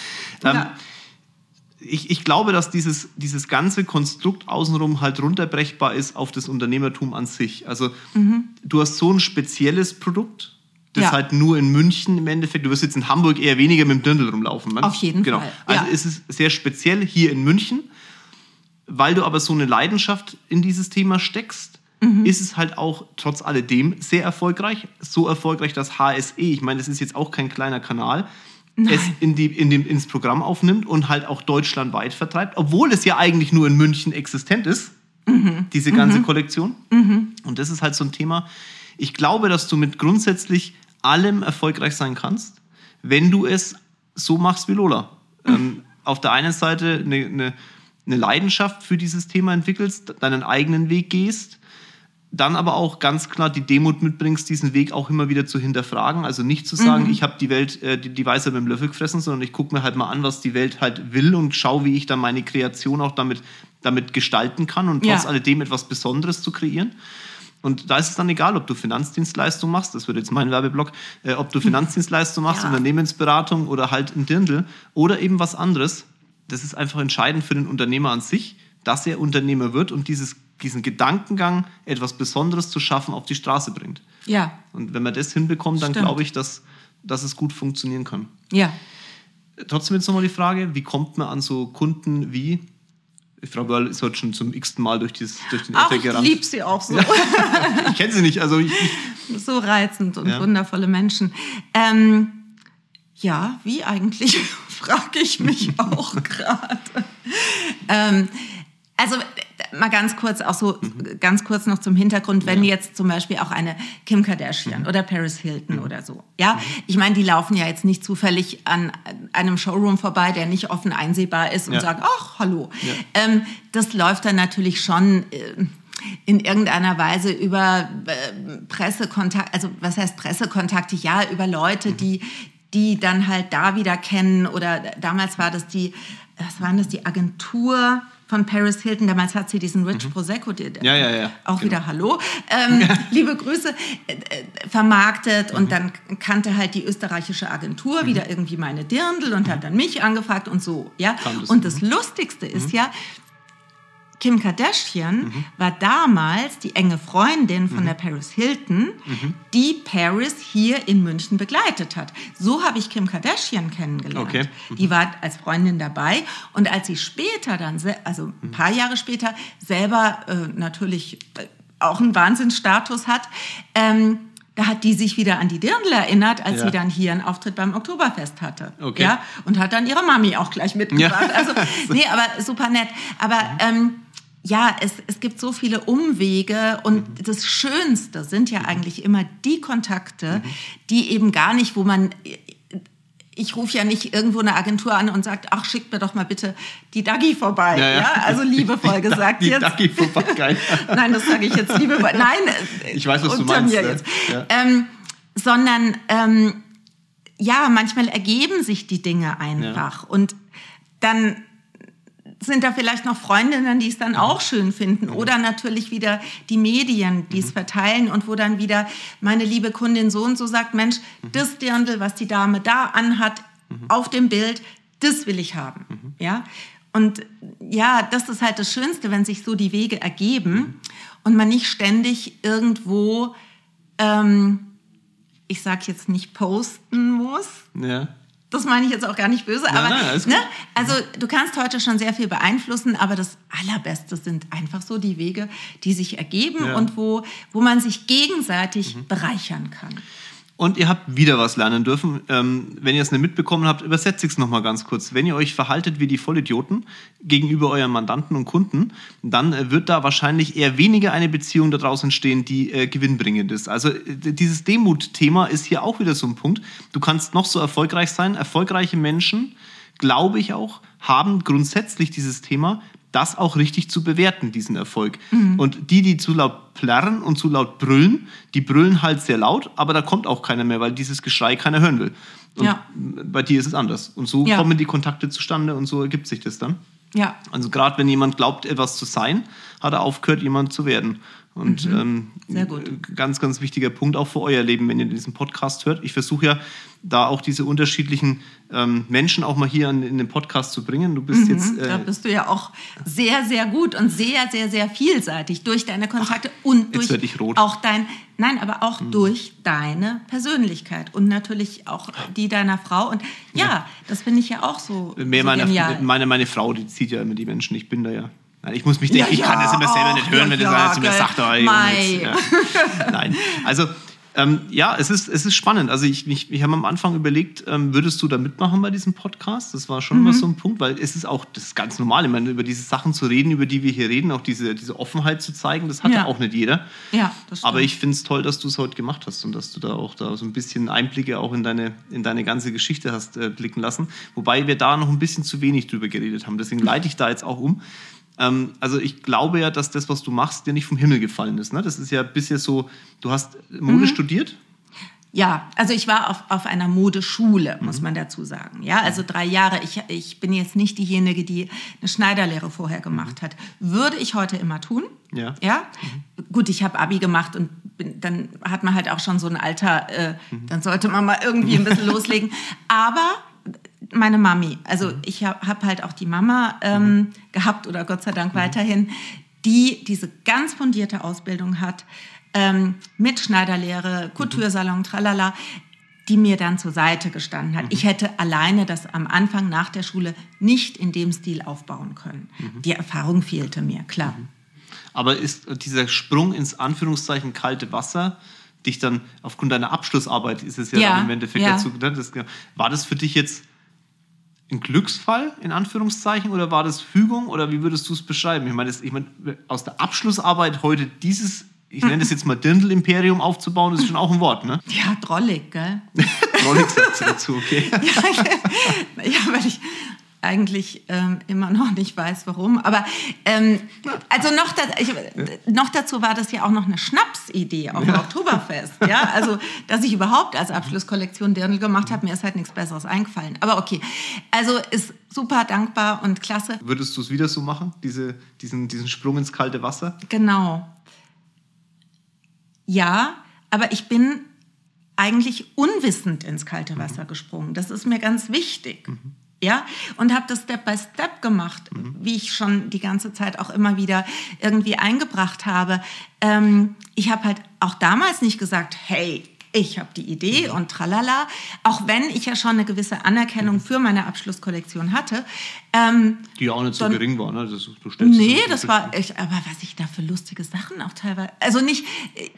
Ähm, ja ich, ich glaube, dass dieses, dieses ganze Konstrukt außenrum halt runterbrechbar ist auf das Unternehmertum an sich. Also mhm. du hast so ein spezielles Produkt, das ja. halt nur in München im Endeffekt, du wirst jetzt in Hamburg eher weniger mit dem Dirndl rumlaufen. Ne? Auf jeden genau. Fall. Also ja. ist es sehr speziell hier in München, weil du aber so eine Leidenschaft in dieses Thema steckst. Mhm. Ist es halt auch trotz alledem sehr erfolgreich. So erfolgreich, dass HSE, ich meine, das ist jetzt auch kein kleiner Kanal, Nein. es in die, in dem, ins Programm aufnimmt und halt auch deutschlandweit vertreibt, obwohl es ja eigentlich nur in München existent ist, mhm. diese ganze mhm. Kollektion. Mhm. Und das ist halt so ein Thema. Ich glaube, dass du mit grundsätzlich allem erfolgreich sein kannst, wenn du es so machst wie Lola. Mhm. Ähm, auf der einen Seite eine, eine, eine Leidenschaft für dieses Thema entwickelst, deinen eigenen Weg gehst, dann aber auch ganz klar die Demut mitbringst, diesen Weg auch immer wieder zu hinterfragen. Also nicht zu sagen, mhm. ich habe die Welt, äh, die, die Weisheit mit dem Löffel gefressen, sondern ich gucke mir halt mal an, was die Welt halt will und schaue, wie ich dann meine Kreation auch damit, damit gestalten kann und trotz ja. alledem etwas Besonderes zu kreieren. Und da ist es dann egal, ob du Finanzdienstleistung machst, das wird jetzt mein Werbeblock, äh, ob du Finanzdienstleistung machst, ja. Unternehmensberatung oder halt ein Dirndl oder eben was anderes. Das ist einfach entscheidend für den Unternehmer an sich, dass er Unternehmer wird und dieses diesen Gedankengang, etwas Besonderes zu schaffen, auf die Straße bringt. Ja. Und wenn man das hinbekommt, dann glaube ich, dass, dass es gut funktionieren kann. Ja. Trotzdem jetzt nochmal die Frage, wie kommt man an so Kunden wie Frau Börl ist heute schon zum x-ten Mal durch, dieses, durch den Äther gerannt. Ich liebe sie auch so. ich kenne sie nicht. Also ich, ich so reizend und ja. wundervolle Menschen. Ähm, ja, wie eigentlich, frage ich mich auch gerade. Ähm, also mal ganz kurz auch so mhm. ganz kurz noch zum Hintergrund, wenn ja. jetzt zum Beispiel auch eine Kim Kardashian mhm. oder Paris Hilton mhm. oder so, ja, mhm. ich meine, die laufen ja jetzt nicht zufällig an einem Showroom vorbei, der nicht offen einsehbar ist und ja. sagen, ach hallo, ja. ähm, das läuft dann natürlich schon. Äh, in irgendeiner Weise über äh, Pressekontakt, also was heißt Pressekontakte? Ja, über Leute, mhm. die, die dann halt da wieder kennen oder damals war das die, was waren das, die Agentur von Paris Hilton. Damals hat sie diesen Rich mhm. Prosecco, die, ja, ja, ja. auch genau. wieder Hallo, ähm, liebe Grüße, äh, äh, vermarktet mhm. und dann kannte halt die österreichische Agentur mhm. wieder irgendwie meine Dirndl und hat dann mich angefragt und so. Ja? und das Lustigste ist mhm. ja, Kim Kardashian mhm. war damals die enge Freundin von mhm. der Paris Hilton, mhm. die Paris hier in München begleitet hat. So habe ich Kim Kardashian kennengelernt. Okay. Mhm. Die war als Freundin dabei und als sie später dann, also ein mhm. paar Jahre später, selber äh, natürlich äh, auch einen Wahnsinnsstatus hat, ähm, da hat die sich wieder an die Dirndl erinnert, als ja. sie dann hier einen Auftritt beim Oktoberfest hatte. Okay. Ja, und hat dann ihre Mami auch gleich mitgebracht. Ja. Also, nee, aber super nett. Aber mhm. ähm, ja, es, es gibt so viele Umwege und mhm. das Schönste sind ja eigentlich immer die Kontakte, mhm. die eben gar nicht, wo man ich rufe ja nicht irgendwo eine Agentur an und sage, ach, schickt mir doch mal bitte die Dagi vorbei. Ja, ja. ja also liebevoll gesagt die jetzt. Dagi vorbei, geil. Nein, das sage ich jetzt liebevoll. Nein, ich weiß, was du meinst. Jetzt. Ja. Ähm, sondern ähm, ja, manchmal ergeben sich die Dinge einfach und dann sind da vielleicht noch Freundinnen, die es dann auch schön finden. Mhm. Oder natürlich wieder die Medien, die es mhm. verteilen und wo dann wieder meine liebe Kundin so und so sagt, Mensch, mhm. das Dirndl, was die Dame da anhat, auf dem Bild, das will ich haben. Ja? Und ja, das ist halt das Schönste, wenn sich so die Wege ergeben und man nicht ständig irgendwo, ähm, ich sag jetzt nicht posten muss. Ja das meine ich jetzt auch gar nicht böse, nein, aber nein, ne? also du kannst heute schon sehr viel beeinflussen, aber das Allerbeste sind einfach so die Wege, die sich ergeben ja. und wo, wo man sich gegenseitig mhm. bereichern kann. Und ihr habt wieder was lernen dürfen. Ähm, wenn ihr es nicht mitbekommen habt, übersetze ich es nochmal ganz kurz. Wenn ihr euch verhaltet wie die Vollidioten gegenüber euren Mandanten und Kunden, dann äh, wird da wahrscheinlich eher weniger eine Beziehung daraus entstehen, die äh, gewinnbringend ist. Also äh, dieses Demut-Thema ist hier auch wieder so ein Punkt. Du kannst noch so erfolgreich sein. Erfolgreiche Menschen, glaube ich auch, haben grundsätzlich dieses Thema, das auch richtig zu bewerten, diesen Erfolg. Mhm. Und die, die zu laut plärren und zu laut brüllen, die brüllen halt sehr laut, aber da kommt auch keiner mehr, weil dieses Geschrei keiner hören will. Und ja. bei dir ist es anders. Und so ja. kommen die Kontakte zustande und so ergibt sich das dann. Ja. Also gerade wenn jemand glaubt, etwas zu sein, hat er aufgehört, jemand zu werden. Und mhm. ähm, Sehr gut. ganz, ganz wichtiger Punkt auch für euer Leben, wenn ihr diesen Podcast hört. Ich versuche ja da auch diese unterschiedlichen ähm, Menschen auch mal hier in, in, den Podcast zu bringen. Du bist mhm, jetzt. Äh, da bist du ja auch sehr, sehr gut und sehr, sehr, sehr vielseitig durch deine Kontakte Ach, und durch auch dein, nein, aber auch mhm. durch deine Persönlichkeit und natürlich auch die deiner Frau. Und ja, ja. das finde ich ja auch so. Mehr so meine, meine, meine Frau, die zieht ja immer die Menschen. Ich bin da ja ich muss mich denken, ja, ich kann das immer selber nicht hören, wenn ja, das einer zu mir sagt. Oh, ja. Nein, also ähm, ja, es ist, es ist spannend. Also ich, ich, ich habe am Anfang überlegt, ähm, würdest du da mitmachen bei diesem Podcast? Das war schon mhm. immer so ein Punkt, weil es ist auch das ist ganz normal, ich meine, über diese Sachen zu reden, über die wir hier reden, auch diese, diese Offenheit zu zeigen, das hat ja, auch nicht jeder. Ja, das stimmt. Aber ich finde es toll, dass du es heute gemacht hast und dass du da auch da so ein bisschen Einblicke auch in deine, in deine ganze Geschichte hast äh, blicken lassen. Wobei wir da noch ein bisschen zu wenig drüber geredet haben. Deswegen leite ich da jetzt auch um. Ähm, also ich glaube ja, dass das, was du machst, dir nicht vom Himmel gefallen ist. Ne? Das ist ja bisher so, du hast Mode mhm. studiert? Ja, also ich war auf, auf einer Modeschule, muss mhm. man dazu sagen. Ja, also drei Jahre. Ich, ich bin jetzt nicht diejenige, die eine Schneiderlehre vorher gemacht hat. Würde ich heute immer tun. Ja. Ja. Mhm. Gut, ich habe Abi gemacht und bin, dann hat man halt auch schon so ein Alter, äh, mhm. dann sollte man mal irgendwie ein bisschen loslegen. Aber meine Mami, also mhm. ich habe hab halt auch die Mama ähm, mhm. gehabt oder Gott sei Dank mhm. weiterhin, die diese ganz fundierte Ausbildung hat ähm, mit Schneiderlehre. Couturesalon, tralala, die mir dann zur Seite gestanden hat. Ich hätte alleine das am Anfang nach der Schule nicht in dem Stil aufbauen können. Die Erfahrung fehlte mir, klar. Aber ist dieser Sprung ins Anführungszeichen kalte Wasser, dich dann aufgrund deiner Abschlussarbeit ist es ja, ja im Endeffekt ja. dazu, ne, das, war das für dich jetzt ein Glücksfall, in Anführungszeichen, oder war das Fügung, oder wie würdest du es beschreiben? Ich meine, das, ich meine, aus der Abschlussarbeit heute dieses, ich nenne das jetzt mal Dirndl-Imperium aufzubauen, ist schon auch ein Wort, ne? Ja, drollig, gell? drollig sagt dazu, okay. ja, ja, weil ich eigentlich ähm, immer noch nicht weiß, warum. Aber ähm, also noch, da, ich, noch dazu war das ja auch noch eine Schnapsidee auf dem ja. Oktoberfest. Ja, also dass ich überhaupt als Abschlusskollektion Dirndl gemacht habe, mir ist halt nichts Besseres eingefallen. Aber okay, also ist super dankbar und klasse. Würdest du es wieder so machen, diese, diesen, diesen Sprung ins kalte Wasser? Genau. Ja, aber ich bin eigentlich unwissend ins kalte Wasser mhm. gesprungen. Das ist mir ganz wichtig. Mhm. Ja, und habe das Step by Step gemacht, mhm. wie ich schon die ganze Zeit auch immer wieder irgendwie eingebracht habe. Ähm, ich habe halt auch damals nicht gesagt, hey, ich habe die Idee mhm. und tralala. Auch wenn ich ja schon eine gewisse Anerkennung mhm. für meine Abschlusskollektion hatte. Ähm, die ja auch nicht so dann, gering war, ne? Das, du stellst nee, das war echt, aber was ich da für lustige Sachen auch teilweise. Also nicht, äh,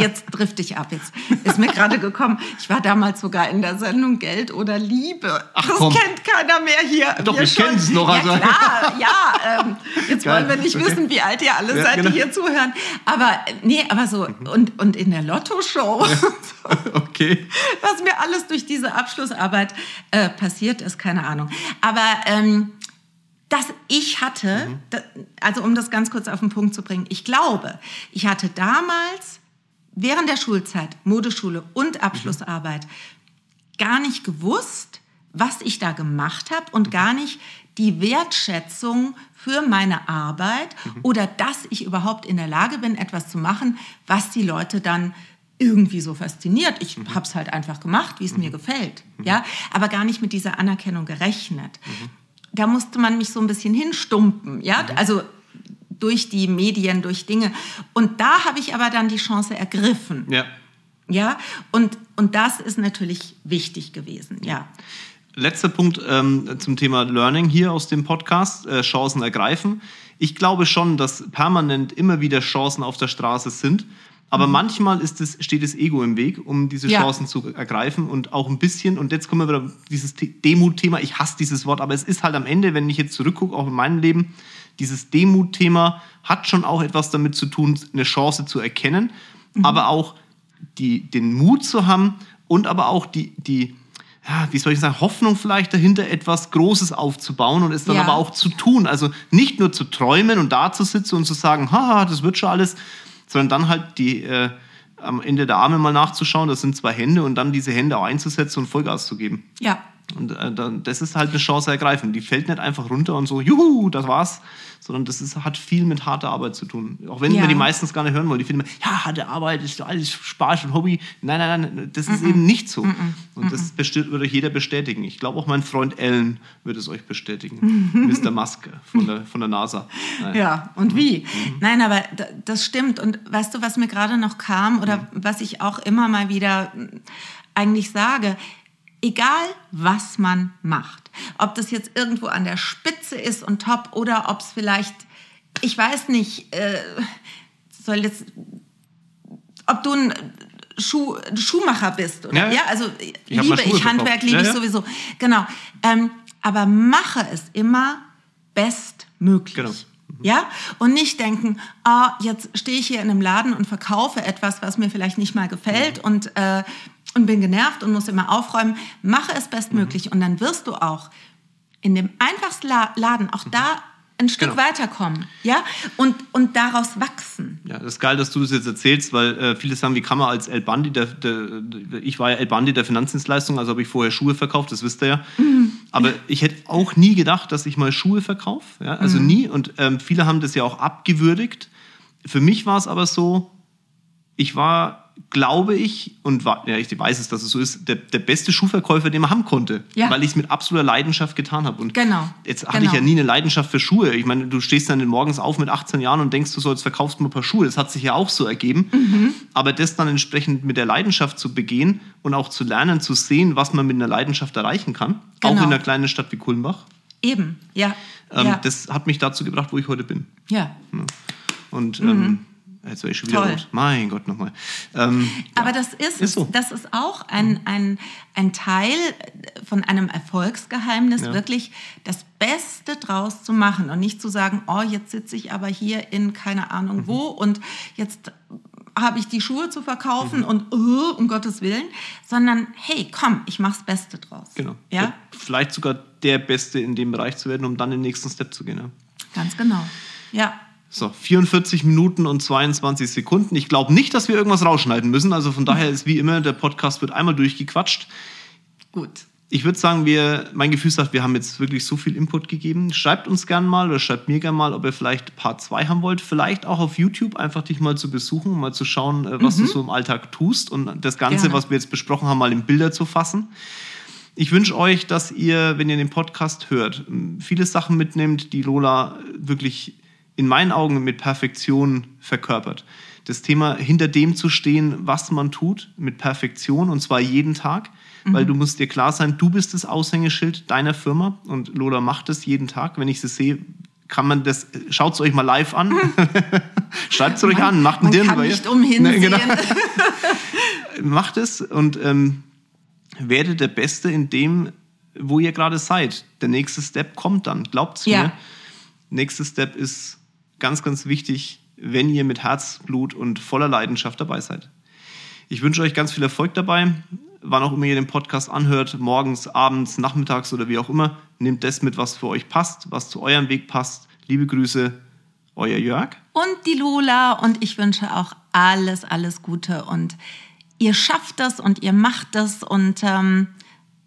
jetzt drifte ich ab, jetzt ist mir gerade gekommen. Ich war damals sogar in der Sendung Geld oder Liebe. Ach, das komm. kennt keiner mehr hier. Doch, ich kenne es noch. Also. Ja, klar, ja. Ähm, Geil. wollen wir nicht okay. wissen, wie alt ihr alle ja, seid, genau. die hier zuhören. Aber, nee, aber so, mhm. und, und in der Lotto-Show. okay. Was mir alles durch diese Abschlussarbeit äh, passiert ist, keine Ahnung. Aber ähm, dass ich hatte, mhm. also um das ganz kurz auf den Punkt zu bringen, ich glaube, ich hatte damals während der Schulzeit, Modeschule und Abschlussarbeit, mhm. gar nicht gewusst, was ich da gemacht habe und gar nicht die Wertschätzung für meine Arbeit mhm. oder dass ich überhaupt in der Lage bin, etwas zu machen, was die Leute dann irgendwie so fasziniert. Ich mhm. habe es halt einfach gemacht, wie es mhm. mir gefällt. Mhm. Ja, aber gar nicht mit dieser Anerkennung gerechnet. Mhm. Da musste man mich so ein bisschen hinstumpen. Ja, mhm. also durch die Medien, durch Dinge. Und da habe ich aber dann die Chance ergriffen. Ja. Ja, und, und das ist natürlich wichtig gewesen. Ja. Letzter Punkt ähm, zum Thema Learning hier aus dem Podcast, äh, Chancen ergreifen. Ich glaube schon, dass permanent immer wieder Chancen auf der Straße sind aber mhm. manchmal ist es, steht das Ego im Weg, um diese ja. Chancen zu ergreifen und auch ein bisschen, und jetzt kommen wir wieder dieses Demut-Thema, ich hasse dieses Wort, aber es ist halt am Ende, wenn ich jetzt zurückgucke, auch in meinem Leben, dieses Demut-Thema hat schon auch etwas damit zu tun, eine Chance zu erkennen, mhm. aber auch die, den Mut zu haben und aber auch die, die ja, wie soll ich sagen, Hoffnung vielleicht dahinter, etwas Großes aufzubauen und es dann ja. aber auch zu tun. Also nicht nur zu träumen und da zu sitzen und zu sagen, haha, das wird schon alles, sondern dann halt die äh, am Ende der Arme mal nachzuschauen, das sind zwei Hände und dann diese Hände auch einzusetzen und Vollgas zu geben. Ja. Und äh, das ist halt eine Chance ergreifen. Die fällt nicht einfach runter und so, juhu, das war's, sondern das ist, hat viel mit harter Arbeit zu tun. Auch wenn ja. wir die meistens gar nicht hören wollen. Die finden immer, ja, harte Arbeit ist alles Spaß und Hobby. Nein, nein, nein, das ist mm -mm. eben nicht so. Mm und das würde jeder bestätigen. Ich glaube auch mein Freund Ellen würde es euch bestätigen. Mr. Musk von der, von der NASA. Nein. Ja, und wie? Mhm. Nein, aber das stimmt. Und weißt du, was mir gerade noch kam oder mhm. was ich auch immer mal wieder eigentlich sage? Egal, was man macht. Ob das jetzt irgendwo an der Spitze ist und top oder ob es vielleicht, ich weiß nicht, äh, soll jetzt, ob du ein Schuh, Schuhmacher bist. Oder? Ja, ja also ich liebe ich Handwerk, liebe ja, ich sowieso. Genau. Ähm, aber mache es immer bestmöglich. Genau. Mhm. Ja? Und nicht denken, ah, jetzt stehe ich hier in einem Laden und verkaufe etwas, was mir vielleicht nicht mal gefällt mhm. und äh, und bin genervt und muss immer aufräumen. Mache es bestmöglich mhm. und dann wirst du auch in dem einfachsten Laden auch mhm. da ein Stück genau. weiterkommen, ja, und, und daraus wachsen. Ja, das ist geil, dass du das jetzt erzählst, weil äh, viele sagen, wie kann man als El Bandi, der, der, ich war ja El Bandi der Finanzdienstleistung, also habe ich vorher Schuhe verkauft, das wisst ihr ja. Mhm. Aber ich hätte auch nie gedacht, dass ich mal Schuhe verkaufe, ja, also mhm. nie. Und ähm, viele haben das ja auch abgewürdigt. Für mich war es aber so, ich war glaube ich, und ja, ich weiß es, dass es so ist, der, der beste Schuhverkäufer, den man haben konnte, ja. weil ich es mit absoluter Leidenschaft getan habe. Und genau. jetzt hatte genau. ich ja nie eine Leidenschaft für Schuhe. Ich meine, du stehst dann morgens auf mit 18 Jahren und denkst, du sollst verkaufst mal ein paar Schuhe. Das hat sich ja auch so ergeben. Mhm. Aber das dann entsprechend mit der Leidenschaft zu begehen und auch zu lernen, zu sehen, was man mit einer Leidenschaft erreichen kann, genau. auch in einer kleinen Stadt wie Kulmbach. Eben, ja. Ähm, ja. Das hat mich dazu gebracht, wo ich heute bin. Ja. Und mhm. Jetzt war ich schon wieder Toll. rot. Mein Gott, nochmal. Ähm, Aber ja. das ist, ist so. das ist auch ein, ein, ein Teil von einem Erfolgsgeheimnis, ja. wirklich das Beste draus zu machen und nicht zu sagen, oh, jetzt sitze ich aber hier in keine Ahnung mhm. wo und jetzt habe ich die Schuhe zu verkaufen mhm. und uh, um Gottes Willen, sondern hey, komm, ich mache das Beste draus. Genau. Ja? Vielleicht sogar der Beste in dem Bereich zu werden, um dann den nächsten Step zu gehen. Ja? Ganz genau. Ja. So, 44 Minuten und 22 Sekunden. Ich glaube nicht, dass wir irgendwas rausschneiden müssen. Also von daher ist wie immer, der Podcast wird einmal durchgequatscht. Gut. Ich würde sagen, wir, mein Gefühl sagt, wir haben jetzt wirklich so viel Input gegeben. Schreibt uns gern mal oder schreibt mir gern mal, ob ihr vielleicht Part 2 haben wollt. Vielleicht auch auf YouTube einfach dich mal zu besuchen, mal zu schauen, äh, was mhm. du so im Alltag tust und das Ganze, Gerne. was wir jetzt besprochen haben, mal in Bilder zu fassen. Ich wünsche euch, dass ihr, wenn ihr den Podcast hört, viele Sachen mitnehmt, die Lola wirklich in meinen Augen mit Perfektion verkörpert. Das Thema hinter dem zu stehen, was man tut, mit Perfektion und zwar jeden Tag, mhm. weil du musst dir klar sein, du bist das Aushängeschild deiner Firma und Lola macht es jeden Tag. Wenn ich sie sehe, kann man das, schaut es euch mal live an, schreibt es euch an, macht einen. Man kann nicht umhin ne, genau. macht es und ähm, werdet der Beste in dem, wo ihr gerade seid. Der nächste Step kommt dann, glaubt's ja. mir. Nächster Step ist ganz, ganz wichtig, wenn ihr mit Herzblut und voller Leidenschaft dabei seid. Ich wünsche euch ganz viel Erfolg dabei. Wann auch immer ihr den Podcast anhört, morgens, abends, nachmittags oder wie auch immer, nehmt das mit, was für euch passt, was zu eurem Weg passt. Liebe Grüße, euer Jörg. Und die Lola. Und ich wünsche auch alles, alles Gute. Und ihr schafft das und ihr macht das. Und ähm,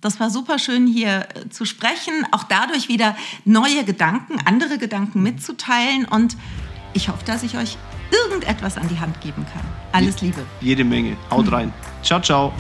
das war super schön hier äh, zu sprechen. Auch dadurch wieder neue Gedanken, andere Gedanken mitzuteilen. Und ich hoffe, dass ich euch irgendetwas an die Hand geben kann. Alles Liebe. Jede Menge. Haut rein. Ciao, ciao.